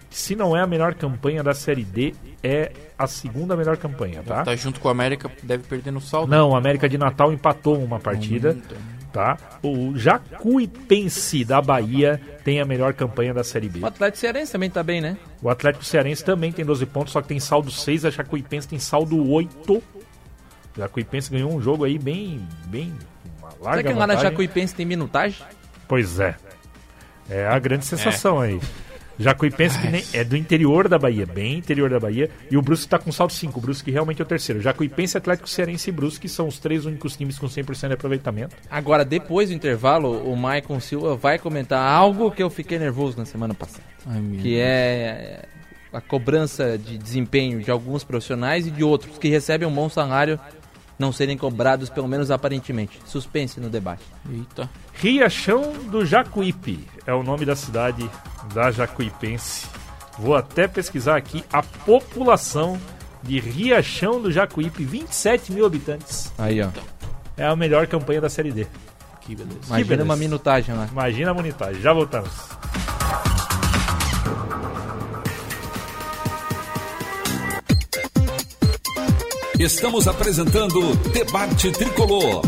se não é a melhor campanha da Série D, é a segunda melhor campanha, tá? Tá junto com o América, deve perder no saldo. Não, a América de Natal empatou uma partida, tá? O Jacuipense da Bahia tem a melhor campanha da Série B. O Atlético Cearense também tá bem, né? O Atlético Cearense também tem 12 pontos, só que tem saldo 6, a Jacuipense tem saldo 8. O Jacuipense ganhou um jogo aí bem, bem uma Será larga que lá na vantagem. Jacuipense tem minutagem? Pois é. É a grande sensação aí. Jacuipense que nem, é do interior da Bahia, bem interior da Bahia, e o Brusque tá com saldo 5. O Brusque realmente é o terceiro. Jacuipense, Atlético Cearense e Brusque são os três únicos times com 100% de aproveitamento. Agora, depois do intervalo, o Maicon Silva vai comentar algo que eu fiquei nervoso na semana passada. Ai, Que é a cobrança de desempenho de alguns profissionais e de outros que recebem um bom salário não serem cobrados, pelo menos aparentemente. Suspense no debate. Eita. Riachão do Jacuípe é o nome da cidade da Jacuipense. Vou até pesquisar aqui a população de Riachão do Jacuípe, 27 mil habitantes. Aí, ó. É a melhor campanha da Série D. Que beleza. Imagina beleza. uma minutagem lá. Imagina a monitagem. Já voltamos. Estamos apresentando Debate Tricolor.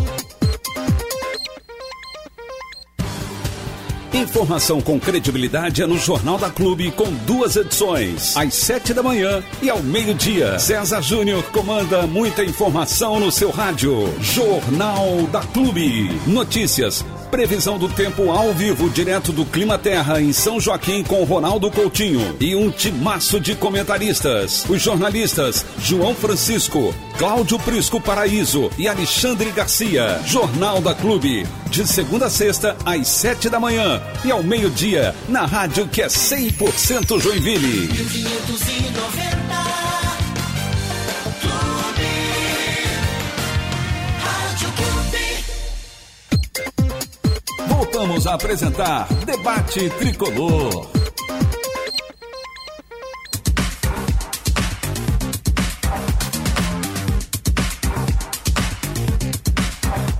Informação com credibilidade é no Jornal da Clube com duas edições, às sete da manhã e ao meio-dia. César Júnior comanda muita informação no seu rádio. Jornal da Clube. Notícias, previsão do tempo ao vivo direto do Clima Terra em São Joaquim com Ronaldo Coutinho e um timaço de comentaristas. Os jornalistas João Francisco, Cláudio Prisco Paraíso e Alexandre Garcia. Jornal da Clube, de segunda a sexta, às sete da manhã e ao meio-dia, na rádio que é 100% Joinville. 1590. Voltamos a apresentar Debate Tricolor.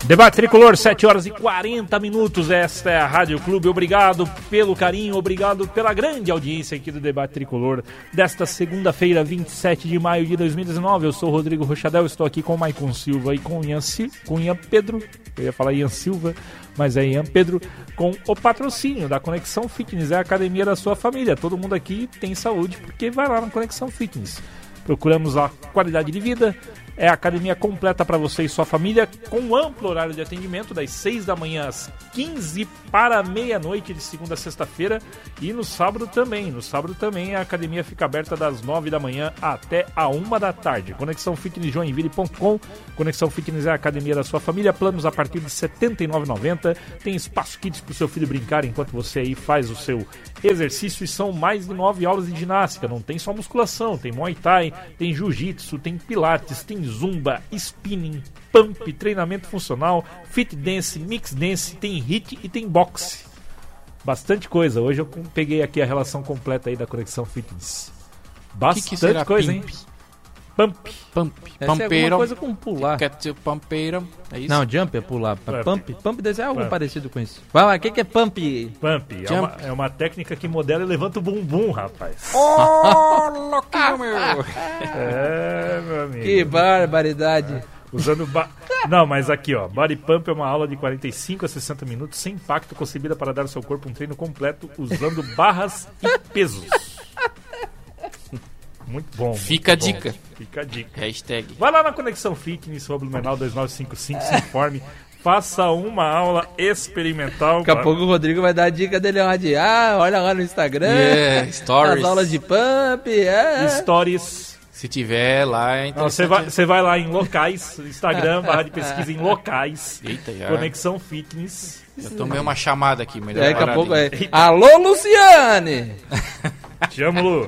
Debate Tricolor, 7 horas e 40 minutos. Esta é a Rádio Clube. Obrigado pelo carinho, obrigado pela grande audiência aqui do Debate Tricolor desta segunda-feira, 27 de maio de 2019. Eu sou Rodrigo Rochadel, estou aqui com o Maicon Silva e com o Ian, com Ian Pedro. Eu ia falar Ian Silva, mas é Ian Pedro, com o patrocínio da Conexão Fitness, é a academia da sua família. Todo mundo aqui tem saúde porque vai lá na Conexão Fitness. Procuramos a qualidade de vida. É a academia completa para você e sua família, com amplo horário de atendimento, das 6 da manhã às 15 para meia-noite, de segunda a sexta-feira. E no sábado também. No sábado também a academia fica aberta das 9 da manhã até a 1 da tarde. Conexão Fitness Joinville.com. Conexão Fitness é a academia da sua família. Planos a partir de R$ 79,90. Tem espaço kids para o seu filho brincar enquanto você aí faz o seu exercício. E são mais de nove aulas de ginástica. Não tem só musculação, tem Muay Thai, tem Jiu-Jitsu, tem Pilates, tem Zumba, Spinning, Pump, treinamento funcional, Fit Dance, Mix Dance, tem HIIT e tem Boxe. Bastante coisa. Hoje eu peguei aqui a relação completa aí da Conexão Fitness. Bastante que será coisa, pimp? hein? Pump. Pump. Ser alguma Pampeiro. coisa com pular. Quer dizer pampeiro. É isso? Não, jump é pular. Pump. Pump. Pump deve ser algo Pump. parecido com isso. Vai lá, o que, que é pump? Pump. É uma, é uma técnica que modela e levanta o bumbum, rapaz. louquinho, meu. É, meu amigo. Que barbaridade. Usando. Ba... Não, mas aqui, ó. Body Pump é uma aula de 45 a 60 minutos sem impacto, concebida para dar ao seu corpo um treino completo usando barras e pesos. Muito bom. Fica a muito bom. dica. Fica a dica. Hashtag. Vai lá na Conexão Fitness, Rua Blumenau 2955, se informe. Faça uma aula experimental. Daqui a pouco o Rodrigo vai dar a dica dele onde. Ah, olha lá no Instagram. Yeah, stories. As aulas de pump. É. Stories. Se tiver lá, interessante. Você vai, você vai lá em locais, Instagram, barra de pesquisa em locais. Eita, já. Conexão Fitness. Eu tomei uma chamada aqui, melhor. Daqui a pouco é. Alô, Luciane! Te amo, Lu.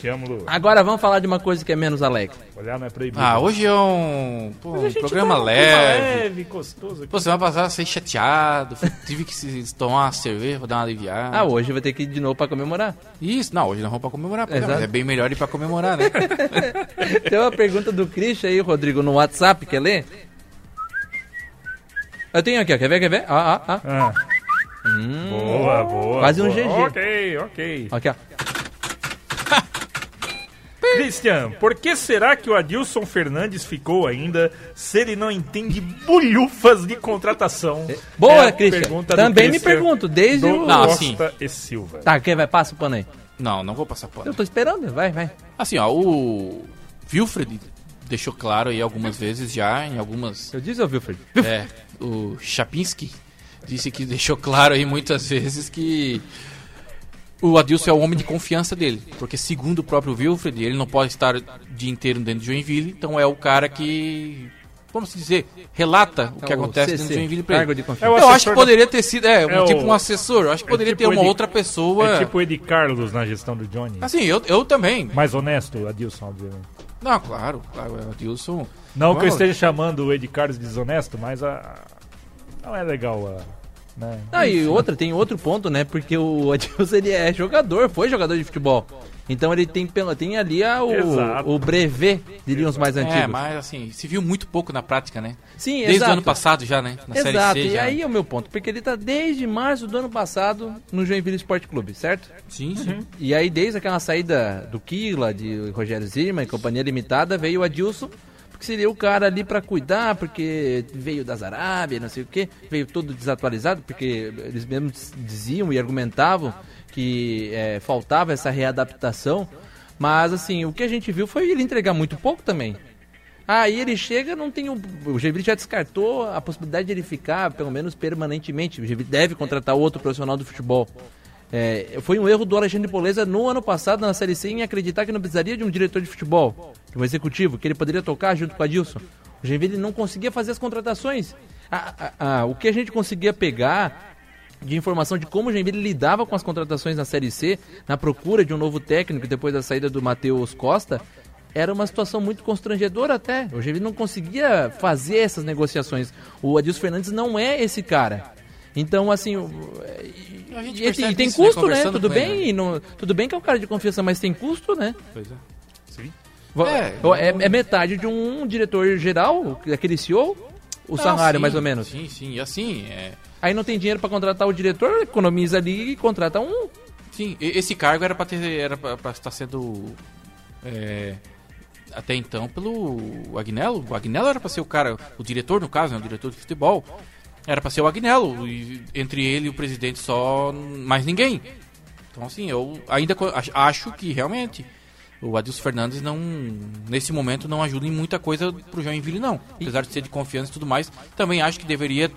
Te amo, Lu. Agora vamos falar de uma coisa que é menos alegre. Olhar não é proibido. Ah, hoje é um, pô, um gente programa tá leve. leve, gostoso. aqui. Pô, semana passada eu chateado, tive que se- tomar uma cerveja pra dar uma aliviada. Ah, hoje vai ter que ir de novo pra comemorar. Isso, não, hoje não vamos pra comemorar, mas é bem melhor ir pra comemorar, né? Tem uma pergunta do Christian aí, Rodrigo, no WhatsApp, quer ler? Eu tenho aqui, ó. Quer ver? Quer ver? Ah, ah, ah. Ah. boa, boa. Quase um boa. GG. Ok, ok. Aqui, ó. Christian, por que será que o Adilson Fernandes ficou ainda se ele não entende bulhufas de contratação? Boa, a Christian. Também me Christian pergunto, desde o- Não, Costa assim. e Silva. Tá, quer vai? Passa o pano aí. não, não vou passar Eu pano. tô esperando, vai, vai. Assim, ó, o Wilfred deixou claro aí algumas vezes já, em algumas... Eu disse, ô Wilfred. É, o Chapinski disse que deixou claro aí muitas vezes que o Adilson é o homem de confiança dele. Porque segundo o próprio Wilfred, ele não pode estar o dia inteiro dentro de Joinville, então é o cara que, vamos dizer, relata o que É o acontece CC, dentro de Joinville pra Cargo ele. de É o confiança. Eu acho que poderia ter sido, é, um É o- tipo um assessor, eu acho que é poderia tipo ter uma Edi- outra pessoa. É tipo o Edi Carlos na gestão do Johnny. Assim, eu, eu também. Mais honesto, Adilson, obviamente. Não, claro, claro, é o Adilson. Não que eu esteja chamando o Ed Carlos de desonesto, mas a... não é legal a... Né? Ah, e outra, tem outro ponto, né? Porque o Adilson ele é jogador, foi jogador de futebol. Então ele tem, tem ali a, Exato. o, o brevet, diriam os mais antigos. É, mas assim, se viu muito pouco na prática, né? Sim, Desde exato. o ano passado já, né? Na Exato, Série C e já. aí é o meu ponto, porque ele tá desde março do ano passado no Joinville Esporte Clube, certo? Sim, sim. E aí desde aquela saída do Kila, de Rogério Zirma e companhia limitada, veio o Adilson, porque seria o cara ali pra cuidar, porque veio das Arábia, não sei o que, veio todo desatualizado, porque eles mesmos diziam e argumentavam que é, faltava essa readaptação, mas assim, o que a gente viu foi ele entregar muito pouco também. Aí ele chega, não tem o. O já descartou a possibilidade de ele ficar, pelo menos permanentemente. O Joinville deve contratar outro profissional do futebol. É, foi um erro do Alexandre Poleza no ano passado na Série C em acreditar que não precisaria de um diretor de futebol, de um executivo, que ele poderia tocar junto com a Dilson. O Joinville não conseguia fazer as contratações. A- a- a- o que a gente conseguia pegar de informação de como o Joinville lidava com as contratações na Série C, na procura de um novo técnico depois da saída do Matheus Costa, era uma situação muito constrangedora até. O Joinville não conseguia fazer essas negociações. O Adilson Fernandes não é esse cara. Então, assim, e, e- e tem isso, né, custo, né? Tudo bem, ele, não- tudo bem que é o cara de confiança, mas tem custo, né? Pois é. É, é, é metade de um diretor geral, aquele CEO, o Não, salário, sim, mais ou menos. Sim, sim. E assim, é, Aí não tem dinheiro pra contratar o diretor, economiza ali e contrata um. sim, esse cargo era para ter era pra, pra estar sendo é, até então pelo Agnello. O Agnello era para ser o cara, o diretor no caso, né, o diretor de futebol. Era para ser o Agnello e entre ele e o presidente só mais ninguém. Então assim, eu ainda acho que realmente o Adilson Fernandes não nesse momento não ajuda em muita coisa pro Joinville não. Apesar de ser de confiança e tudo mais, também acho que deveria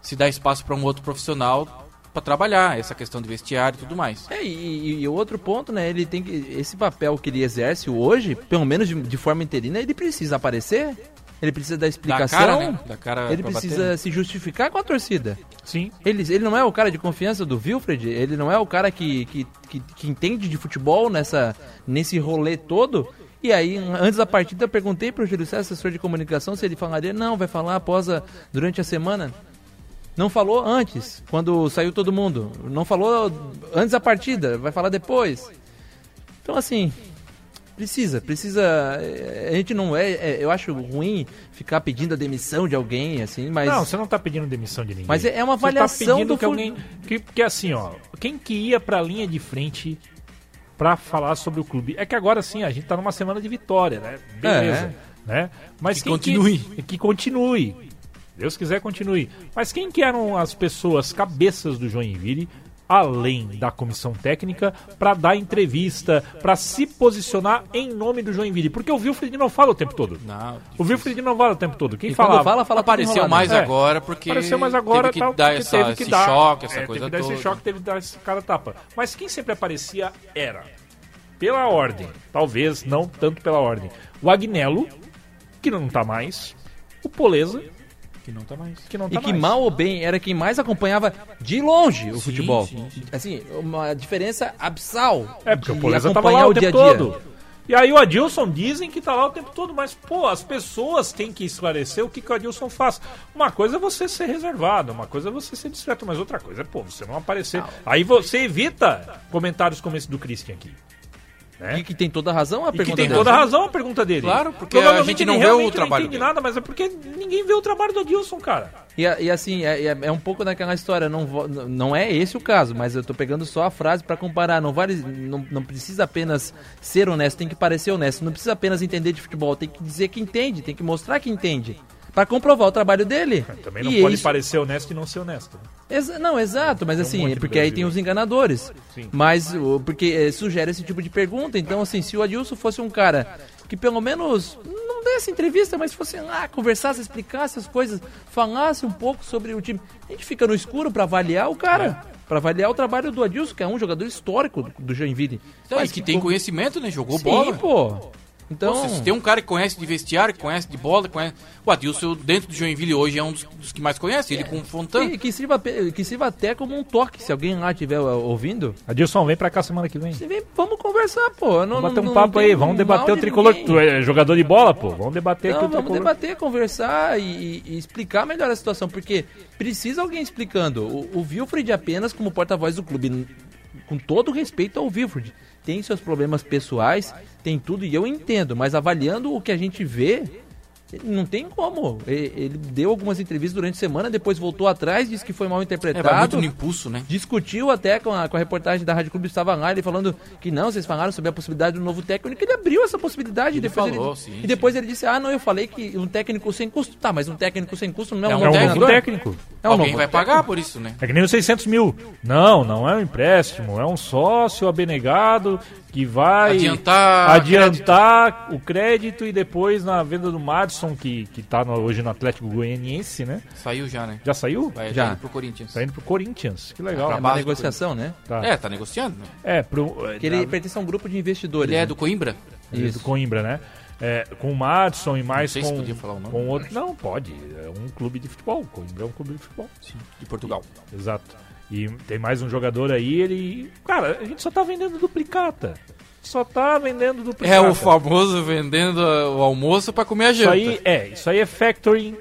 se dar espaço para um outro profissional para trabalhar essa questão de vestiário e tudo mais. É, e, e o outro ponto, né? Ele tem que. Esse papel que ele exerce hoje, pelo menos de, de forma interina, ele precisa aparecer. Ele precisa dar Da explicação. cara, né? Da cara Ele precisa bater, né? se justificar com a torcida. Sim. Ele, ele não é o cara de confiança do Wilfred, ele não é o cara que, que, que, que entende de futebol nessa, nesse rolê todo. E aí, antes da partida, eu perguntei pro Júlio César, assessor de comunicação, se ele falaria. Não, vai falar após a, durante a semana. Não falou antes, quando saiu todo mundo. Não falou antes da partida, vai falar depois. Então, assim, precisa, precisa. eh, A gente não é, é- Eu acho ruim ficar pedindo a demissão de alguém, assim, mas. Não, você não tá pedindo demissão de ninguém. Mas é- é uma Você tá avaliação pedindo do que alguém. Que, que assim, ó. Quem que ia pra linha de frente pra falar sobre o clube? É que agora sim, a gente tá numa semana de vitória, né? Beleza. Né? Mas Que continue. Que, que continue. Deus quiser, continue. Mas quem que eram as pessoas, cabeças do Joinville além da comissão técnica para dar entrevista, para se posicionar em nome do Joinville, porque o Wilfried não fala o tempo todo. Não, O Wilfried não fala o tempo todo. Quem E falava? fala, fala tudo apareceu mais É. agora porque Apareceu mais agora teve que dar essa, teve que esse dar- choque, essa é, coisa teve que dar toda. esse choque, teve que dar esse cara tapa. Mas quem sempre aparecia era, pela ordem, talvez não tanto pela ordem, o Agnello, que não tá mais, o Poleza, Que não tá mais. que não E tá que mais. mal ou bem era quem mais acompanhava de longe o Sim, futebol. sim, sim. Assim, uma diferença absal. É, porque de o Poleza tava lá o, o dia tempo a dia. todo. E aí o Adilson dizem que tá lá o tempo todo, mas, pô, as pessoas têm que esclarecer o que, que o Adilson faz. Uma coisa é você ser reservado, uma coisa é você ser discreto, mas outra coisa é, pô, você não aparecer. Aí você evita comentários como esse do Christian aqui. Né? E que tem toda a razão a E que pergunta tem dele. toda a razão a pergunta dele. Claro, porque a gente não vê o trabalho Não entende dele. nada, mas é porque ninguém vê o trabalho do Adilson, cara. E, e assim, é, é- é um pouco daquela história, não, não é esse o caso, mas eu tô pegando só a frase pra comparar. Não, vale, não, não precisa apenas ser honesto, tem que parecer honesto. Não precisa apenas entender de futebol, tem que dizer que entende, tem que mostrar que entende. Pra comprovar o trabalho dele. Também não E pode isso- parecer honesto e não ser honesto. né? Exa- não, exato, mas Tem um assim, é no porque aí tem os enganadores. Sim. Mas porque eh, sugere esse tipo de pergunta. Então, assim, se o Adilson fosse um cara que pelo menos não desse entrevista, mas fosse lá, conversasse, explicasse as coisas, falasse um pouco sobre o time. A gente fica no escuro pra avaliar o cara. É. Pra avaliar o trabalho do Adilson, que é um jogador histórico do, do Joinville. Então, Mas que tem co- conhecimento, né? Jogou Sim, bola. pô. Então, Pô, se- tem um cara que conhece de vestiário, que conhece de bola, conhece... O Adilson, dentro do Joinville hoje, é um dos, dos que mais conhece. Ele com o Fontana. que, que, sirva, que sirva até como um toque, se alguém lá estiver ouvindo. Adilson, vem pra cá semana que vem. Você vem, vamos conversar, pô. Não, Vamos bater um não papo aí, vamos debater o tricolor. ninguém. Tu é jogador de bola, pô. Vamos debater Não, aqui o vamos tricolor. debater, conversar e, e- explicar melhor a situação, porque precisa alguém explicando. O, o Wilfried apenas como porta-voz do clube, com todo respeito ao Wilfried, tem seus problemas pessoais, tem tudo, e eu entendo, mas avaliando o que a gente vê, não tem como. Ele deu algumas entrevistas durante a semana, depois voltou atrás, disse que foi mal É, interpretado. vai muito no impulso, né? Discutiu até com a, com a reportagem da Rádio Clube, estava lá, ele falando que não, vocês falaram sobre a possibilidade do novo técnico, ele abriu essa possibilidade. Ele depois falou, ele, sim, e depois ele disse, ah, não, eu falei que um técnico sem custo. Tá, mas um técnico sem custo não é, É um um É um novo técnico. É um Alguém novo vai pagar por isso, né? É que nem os 600 mil. Não, não é um empréstimo. É um sócio abnegado que vai Adiantar adiantar o crédito e depois na venda do Madison, que, que tá no- hoje no Atlético Goianiense, né? Saiu já, né? Já saiu? Vai Já. já. pro Corinthians. Tá indo pro Corinthians. Que legal. Pra É uma negociação, né? Tá. É, tá negociando, né? É, pro, Que ele pertence a um grupo de investidores. Ele é né? do Coimbra? Ele é do Coimbra, né? É, com o Madison e mais Não sei se com, podia falar o nome. com outro. Não, pode. É um clube de futebol. Coimbra é um clube de futebol. Sim. De Portugal. Exato. E tem mais um jogador aí, ele. Cara, a gente só tá vendendo duplicata. Só tá vendendo É duplicata. o famoso vendendo o almoço pra comer a Isso janta. aí é, isso aí é factoring.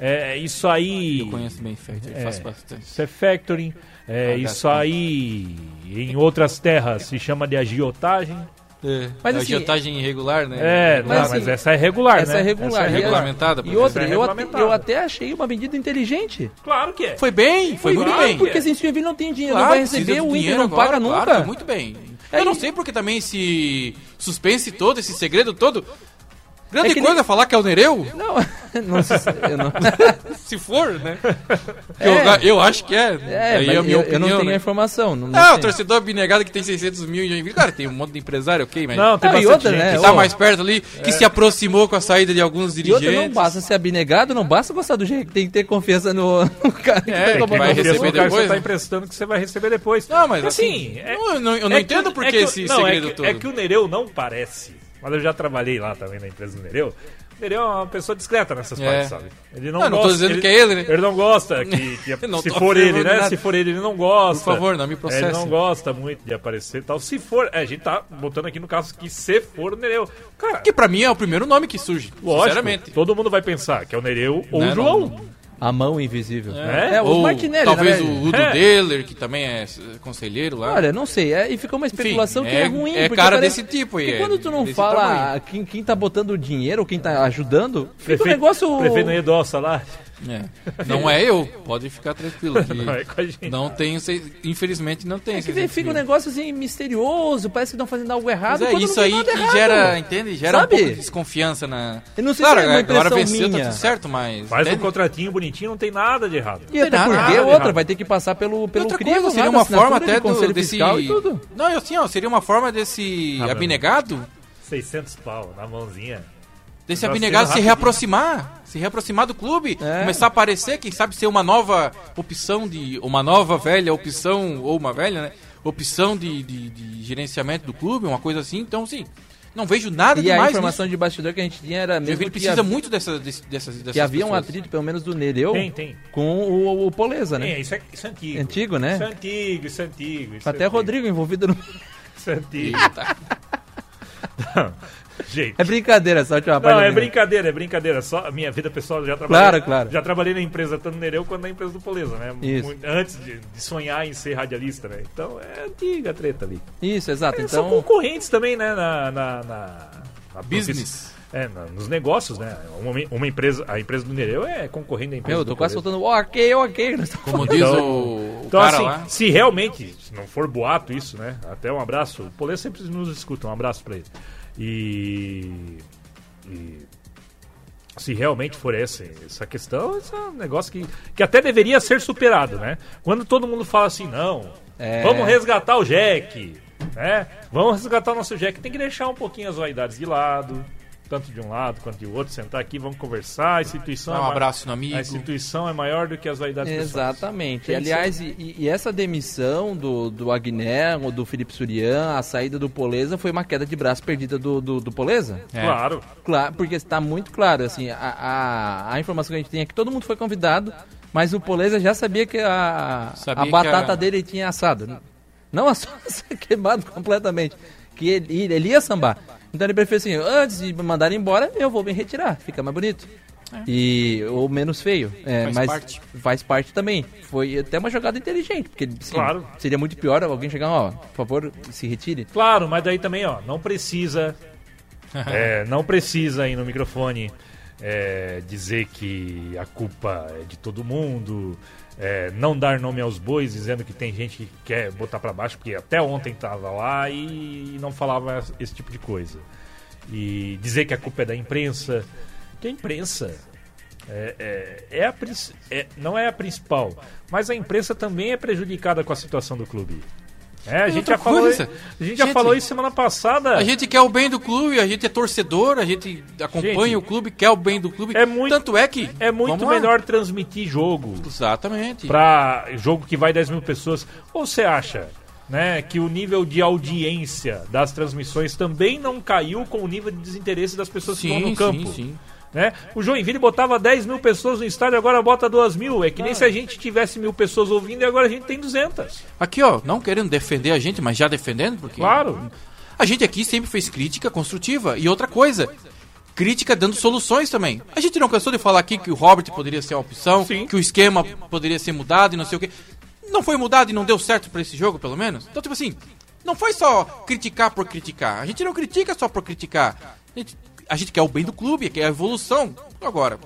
É, isso aí. Eu conheço bem Factory, É, faço bastante. Isso é factoring. É, Ah, isso aí em outras terras se chama de agiotagem. É, Mas a assim, agiotagem irregular, né? É, Mas assim, mas essa é regular, essa né? é regular. Essa E é a- Regulamentada, por E outra, é eu, até- eu até achei uma medida inteligente. Claro que é. Foi bem, foi muito claro, bem. Porque se o Joinville não tem dinheiro, Claro, não vai receber, o Inter dinheiro não agora, paga claro, nunca. foi muito bem. É, eu não sei porque também esse suspense todo, esse segredo todo. Grande É que coisa nem- falar que é o Nereu, Não, não sei se- eu não... se for, né? É. Eu, eu acho que é. É, Aí mas é a minha eu, opinião, eu não tenho né? a informação. Não, não Ah, o torcedor abnegado que tem 600 mil em Joinville. Cara, tem um monte de empresário, ok, mas Não, tem Não, e bastante outra, gente. né? que tá mais perto ali, que se aproximou com a saída de alguns E dirigentes. outra, não basta ser abnegado, não basta gostar do jeito, tem que ter confiança no, no cara que É, tá tomando vai receber depois, você tá né? emprestando que você vai receber depois. Não, mas assim, é- eu não, eu não é que- entendo por é que esse não, segredo é que, todo. É que o Nereu não parece, mas eu já trabalhei lá também na empresa do Nereu. O Nereu é uma pessoa discreta nessas É. partes, sabe? Ele não Não, não tô gosta, dizendo ele, que é ele, né? Ele não gosta que, que não se for ele, né? nada. Se for ele, ele não gosta. Por favor, não me É, Ele processe. não gosta muito de aparecer e tal. Se for, é, a gente tá botando aqui no caso que se for o Nereu. Cara, Que pra mim é o primeiro nome que surge, lógico, sinceramente. todo mundo vai pensar que é o Nereu ou Né, o João. não- A mão invisível. É? É, o Ou Martinelli, talvez o. Udo É. Deller, que também é conselheiro lá. Olha, não sei, é, e ficou uma especulação que é, é- ruim. é porque cara parece- desse tipo aí, Porque é quando tu não fala tamanho. quem, quem tá botando o dinheiro, ou quem tá ajudando, fica um Prefeito, negócio... prefeito Edossa lá. É. Não é eu, pode ficar tranquilo. Que Não é com a gente. não tenho, se- infelizmente não tem. É que fica um 600 mil. negócio assim misterioso, parece que estão fazendo algo errado. Mas é isso não tem aí que errado. gera, entende? Gera Sabe? um pouco de desconfiança na. Eu não sei claro, se é agora venceu, minha. tá tudo certo, mas. Faz um entende? contratinho bonitinho, não tem nada de errado. E até Tem nada, porque nada outra, errado. vai ter que passar pelo, pelo Outra crivo coisa, seria uma forma até de conselho do, desse. e. Não, eu assim, ó, seria uma forma desse Ah, abnegado, 600 pau na mãozinha. Desse abnegado se rapidinho. reaproximar, se reaproximar do clube, É. começar a aparecer, quem sabe ser uma nova opção de, uma nova velha opção, ou uma velha, né, opção de, de, de gerenciamento do clube, uma coisa assim, então sim, não vejo nada E a demais informação de bastidor que a gente tinha era nisso. Mesmo Joinville que, precisa havia- muito dessa, desse- dessas, dessas que havia um pessoas. atrito, pelo menos do Nereu, Tem, tem. com o, o Poleza, né? Tem, isso é, isso é antigo. Antigo, né? Isso é antigo, isso é antigo. Isso é Até antigo. Rodrigo envolvido no... Isso é antigo. Eita. Gente. É brincadeira, só tinha uma Não, é brincadeira, é brincadeira. Só a minha vida pessoal eu já trabalhei. Claro, claro. Já trabalhei na empresa tanto no Nereu quanto na empresa do Poleza, né? Isso. Muito- antes de, de sonhar em ser radialista, né? Então é antiga a treta ali. Isso, exato. É, São Então, concorrentes também, né? Na, na, na- na Business. É, na- nos negócios, né? Uma, uma empresa, a empresa do Nereu é concorrente da empresa eu do tô quase soltando ok, ok. estamos Como diz Então- o, o Então, cara assim, lá. se realmente, se não for boato isso, né? Até um abraço. O Polê sempre nos escuta, um abraço pra ele. E. e se realmente for essa, essa questão, esse é um negócio que, que até deveria ser superado, né? Quando todo mundo fala assim, não, É. vamos resgatar o Jack, né? Vamos resgatar o nosso Jack. Tem que deixar um pouquinho as vaidades de lado, tanto de um lado quanto de outro, sentar aqui, vamos conversar. A instituição, Dá é um ma- abraço no amigo. a instituição é maior do que as vaidades. Exatamente. Que Aliás, e, e essa demissão do, do Aguilera, do Felipe Surian, a saída do Poleza foi uma queda de braço perdida do, do, do Poleza? É. Claro. Claro, porque está muito claro, assim, a, a, a informação que a gente tem é que todo mundo foi convidado, mas o Poleza já sabia que a, Sabia a que batata a- dele tinha assado. Não assado, queimado completamente. Que ele, ele ia sambar. Então ele preferiu assim, antes de me mandar embora, eu vou me retirar, fica mais bonito. E, ou menos feio. É, Faz mas parte. faz parte também. Foi até uma jogada inteligente, porque assim, Claro. seria muito pior alguém chegar, ó, por favor, se retire. Claro, mas daí também, ó, não precisa. é, não precisa aí no microfone é, dizer que a culpa é de todo mundo. É, não dar nome aos bois, dizendo que tem gente que quer botar pra baixo, porque até ontem tava lá e não falava esse tipo de coisa. E dizer que a culpa é da imprensa. Que a imprensa é, é, é a, é- não é a principal, mas a imprensa também é prejudicada com a situação do clube. É, a, gente já falou, coisa, a gente já gente, falou isso semana passada. A gente quer o bem do clube, a gente é torcedor, a gente acompanha Gente, o clube, quer o bem do clube. é muito- Tanto é que. É muito vamos lá. melhor transmitir jogo Exatamente. pra jogo que vai 10 mil pessoas. Ou você acha né, que o nível de audiência das transmissões também não caiu com o nível de desinteresse das pessoas que vão Sim, no campo? sim, sim. Né? O Joinville botava 10 mil pessoas no estádio, agora bota 2 mil. É que nem se a gente tivesse mil pessoas ouvindo e agora a gente tem 200. Aqui, ó, não querendo defender a gente, mas já defendendo, porque. Claro. A gente aqui sempre fez crítica construtiva. E outra coisa, crítica dando soluções também. A gente não cansou de falar aqui que o Robert poderia ser uma opção, Sim. que o esquema poderia ser mudado e não sei o quê. Não foi mudado e não deu certo pra esse jogo, pelo menos? Então, tipo assim, não foi só criticar por criticar. A gente não critica só por criticar. A gente, a gente quer o bem do clube, quer a evolução. Agora,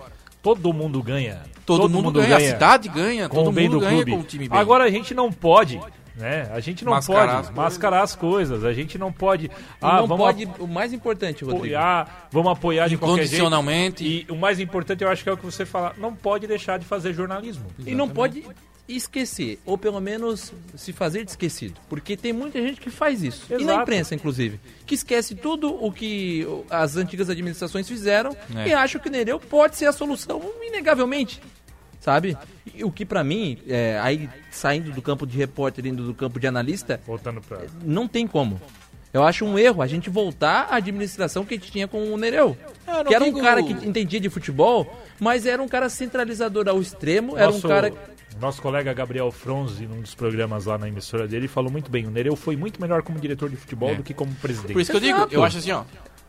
Todo mundo ganha. todo, mundo, ganha, a cidade ganha, com todo o bem mundo do ganha clube. com o time bem. Agora a gente não pode, né? A gente não Mascarar pode as coisas. mascarar as coisas. A gente não pode. Ah, não vamos pode, o mais importante, Rodrigo, apoiar, vamos apoiar de qualquer jeito. Incondicionalmente. E o mais importante, eu acho que é o que você fala. Não pode deixar de fazer jornalismo. E não pode esquecer, ou pelo menos se fazer de esquecido. Porque tem muita gente que faz isso. E na Exato. imprensa, inclusive. Que esquece tudo o que as antigas administrações fizeram É. e acha que o Nereu pode ser a solução, inegavelmente. Sabe? E o que pra mim, é, aí saindo do campo de repórter, indo do campo de analista, Voltando pra. não tem como. Eu acho um erro a gente voltar à administração que a gente tinha com o Nereu. Eu não Que era um cara que entendia de futebol, mas era um cara centralizador ao extremo, era um Nosso- cara Nosso colega Gabriel Fronzi, num dos programas lá na emissora dele, falou muito bem. O Nereu foi muito melhor como diretor de futebol É. do que como presidente. Por isso que eu digo, Exato. eu acho assim, ó.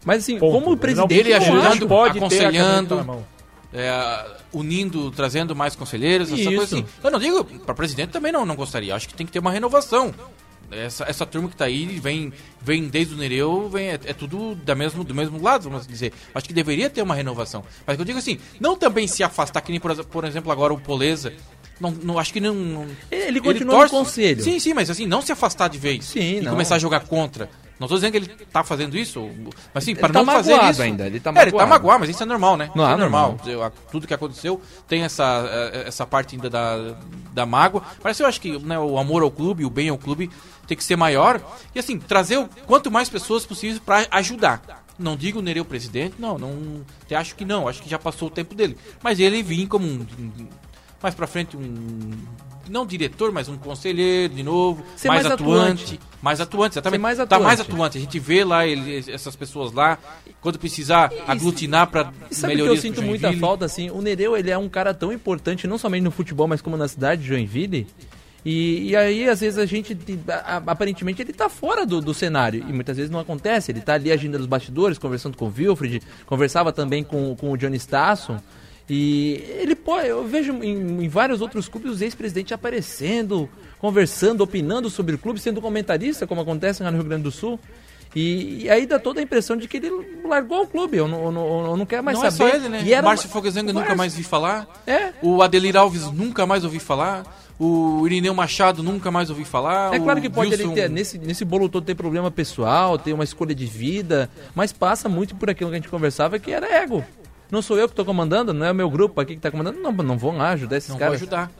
Mas assim, Ponto. como Ele presidente, Ele ajudando, pode aconselhando, é, unindo, trazendo mais conselheiros, essa Isso. coisa assim. Eu não digo, para presidente também não, não gostaria. Acho que tem que ter uma renovação. Essa, essa turma que tá aí vem, vem desde o Nereu, vem, é, é tudo da mesmo, do mesmo lado, vamos dizer. Acho que deveria ter uma renovação. Mas eu digo assim, não também se afastar, que nem, por, por exemplo, agora o Poleza. Não, não, acho que não. não- Ele continua no conselho. Sim, sim, mas assim, não se afastar de vez. Sim, e não. começar a jogar contra. Não tô dizendo que ele tá fazendo isso, mas Ele para tá não fazer magoado isso. ainda, ele tá é, ele tá magoado. magoado, mas isso é normal, né? Não, Isso é é normal. tudo que aconteceu tem essa, eh, essa parte ainda da, da mágoa. Mas eu acho que né, o amor ao clube, o bem ao clube, tem que ser maior. E assim, trazer o, quanto mais pessoas possível para ajudar. Não digo Nereu presidente, não, não. Acho que não, acho que já passou o tempo dele. Mas ele vir como um. Mais pra frente, um. Não diretor, mas um conselheiro de novo. Ser mais, mais atuante. atuante. Mais atuante, exatamente. Ser mais Tá mais atuante. atuante. A gente vê lá ele- essas pessoas lá. Quando precisar aglutinar pra E sabe que eu sinto muita falta, assim? O Nereu, ele é um cara tão importante, não somente no futebol, mas como na cidade de Joinville. E, e aí, às vezes, a gente, aparentemente, ele tá fora do, do cenário. E muitas vezes não acontece. Ele tá ali agindo nos bastidores, conversando com o Wilfred, conversava também com, com o Johnny Stasson. E ele pode, eu vejo em, em vários outros clubes os ex-presidentes aparecendo, conversando, opinando sobre o clube, sendo comentarista, como acontece lá no Rio Grande do Sul. E, e aí dá toda a impressão de que ele largou o clube, eu não, eu não, eu não quero mais Não é saber. só ele, né? E era Márcio Fogazanga nunca mais vi falar. É. O Adelir Alves nunca mais ouvi falar. O Irineu Machado nunca mais ouvi falar. É claro que pode Wilson- ele ter, nesse, nesse bolo todo ter problema pessoal, ter uma escolha de vida, mas passa muito por aquilo que a gente conversava que era ego. Não sou eu que estou comandando, não é o meu grupo aqui que está comandando, não, não vão lá ajudar esses Não vou caras, ajudar.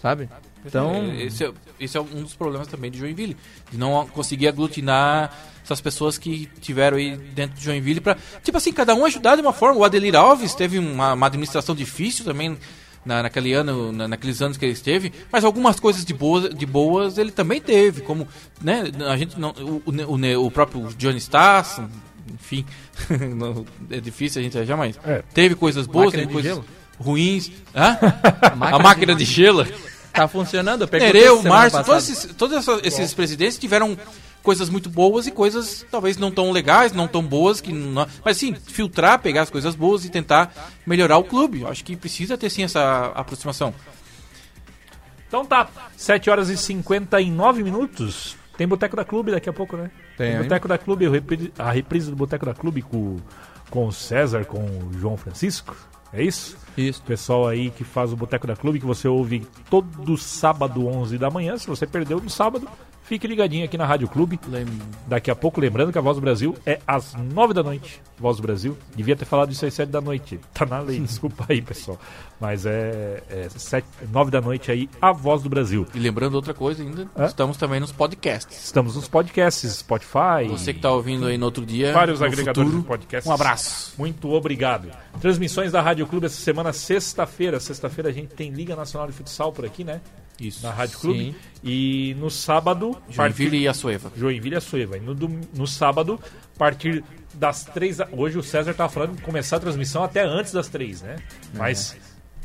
sabe? Então, É, Esse é, esse é um dos problemas também de Joinville. De não conseguir aglutinar essas pessoas que tiveram aí dentro de Joinville pra. Tipo assim, cada um ajudar de uma forma. O Adelir Alves teve uma, uma administração difícil também. Na, naquele ano, na- naqueles anos que ele esteve, mas algumas coisas de boas, de boas ele também teve, como né, a gente não, o, o, o próprio Johnny Stasson, enfim, é difícil a gente achar, mas É. teve coisas boas, teve de coisas gelo. ruins, Hã? máquina a máquina de gelo. tá funcionando. eu Nereu, Márcio, todos esses, todos essa- esses presidentes tiveram coisas muito boas e coisas talvez não tão legais, não tão boas, que não, mas sim, filtrar, pegar as coisas boas e tentar melhorar o clube. Eu acho que precisa ter sim essa aproximação. Então tá, 7 horas e 59 minutos. Tem Boteco da Clube daqui a pouco, né? Tem. Boteco da Clube, a reprise do Boteco da Clube com, com o César, com o João Francisco. É isso? Isso. O pessoal aí que faz o Boteco da Clube, que você ouve todo sábado, 11 da manhã. Se você perdeu no sábado, fique ligadinho aqui na Rádio Clube. Daqui a pouco, lembrando que a Voz do Brasil é às 9 da noite. Voz do Brasil. Devia ter falado isso às 7 da noite. Tá na lei, desculpa aí, pessoal. Mas é, é 7, 9 da noite aí, a Voz do Brasil. E lembrando outra coisa ainda, Hã? estamos também nos podcasts. Estamos nos podcasts, Spotify. Você que está ouvindo aí no outro dia, vários agregadores futuro, de podcasts. um abraço. Muito obrigado. Transmissões da Rádio Clube essa semana, sexta-feira. Sexta-feira a gente tem Liga Nacional de Futsal por aqui, né? Isso. Na Rádio Clube. E no sábado, Joinville e Açoeva. Joinville e Açoeva. E no, dom- no sábado, a partir das três. Hoje o César tava falando de começar a transmissão até antes das três, né? Mas.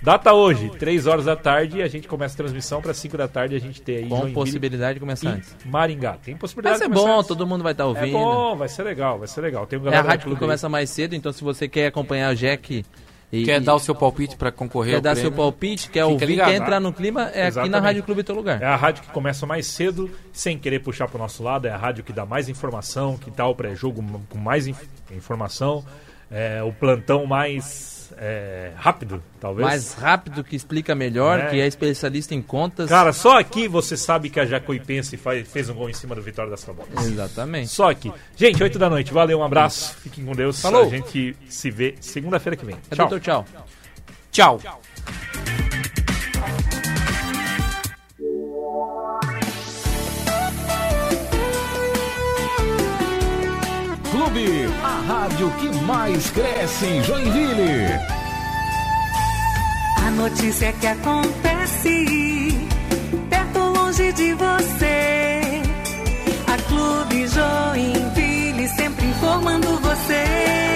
Data hoje, três horas da tarde, e a gente começa a transmissão para 5 da tarde a gente ter aí Com possibilidade de começar antes. Maringá. Tem possibilidade Vai ser de começar bom, antes. todo mundo vai estar É ouvindo. bom, vai ser legal, vai ser legal. Tem um É a rádio que Clube começa mais cedo, então se você quer acompanhar o Jack e, Quer e- dar o seu palpite para concorrer quer dar prêmio? seu palpite, quer ouvir, ligado, quer entrar no clima, é aqui na Exatamente. Rádio Clube teu lugar. É a rádio que começa mais cedo, sem querer puxar pro nosso lado. É a rádio que dá mais informação, que dá o pré-jogo com mais inf- informação. É o plantão mais é, rápido, talvez. Mais rápido, que explica melhor, É. que é especialista em contas. Cara, só aqui você sabe que a Jacuipense faz, fez um gol em cima do Vitória das Cabotas. Exatamente. Só aqui. Gente, 8 da noite. Valeu, um abraço. Fiquem com Deus. Falou. A gente se vê segunda-feira que vem. É Tchau. doutor, tchau. Tchau. Clube, a rádio que mais cresce em Joinville. A notícia que acontece perto longe de você. A Clube Joinville sempre informando você.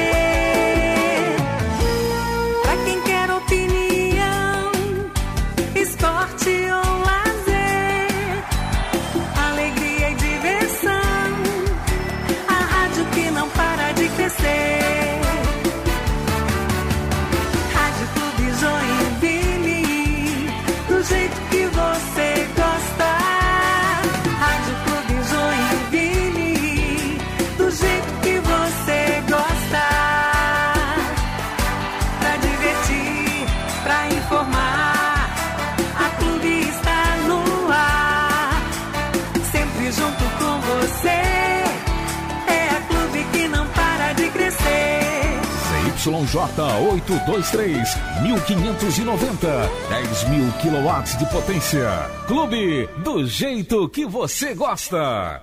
ZYJ823, 1590, 10 mil quilowatts de potência. Clube, do jeito que você gosta.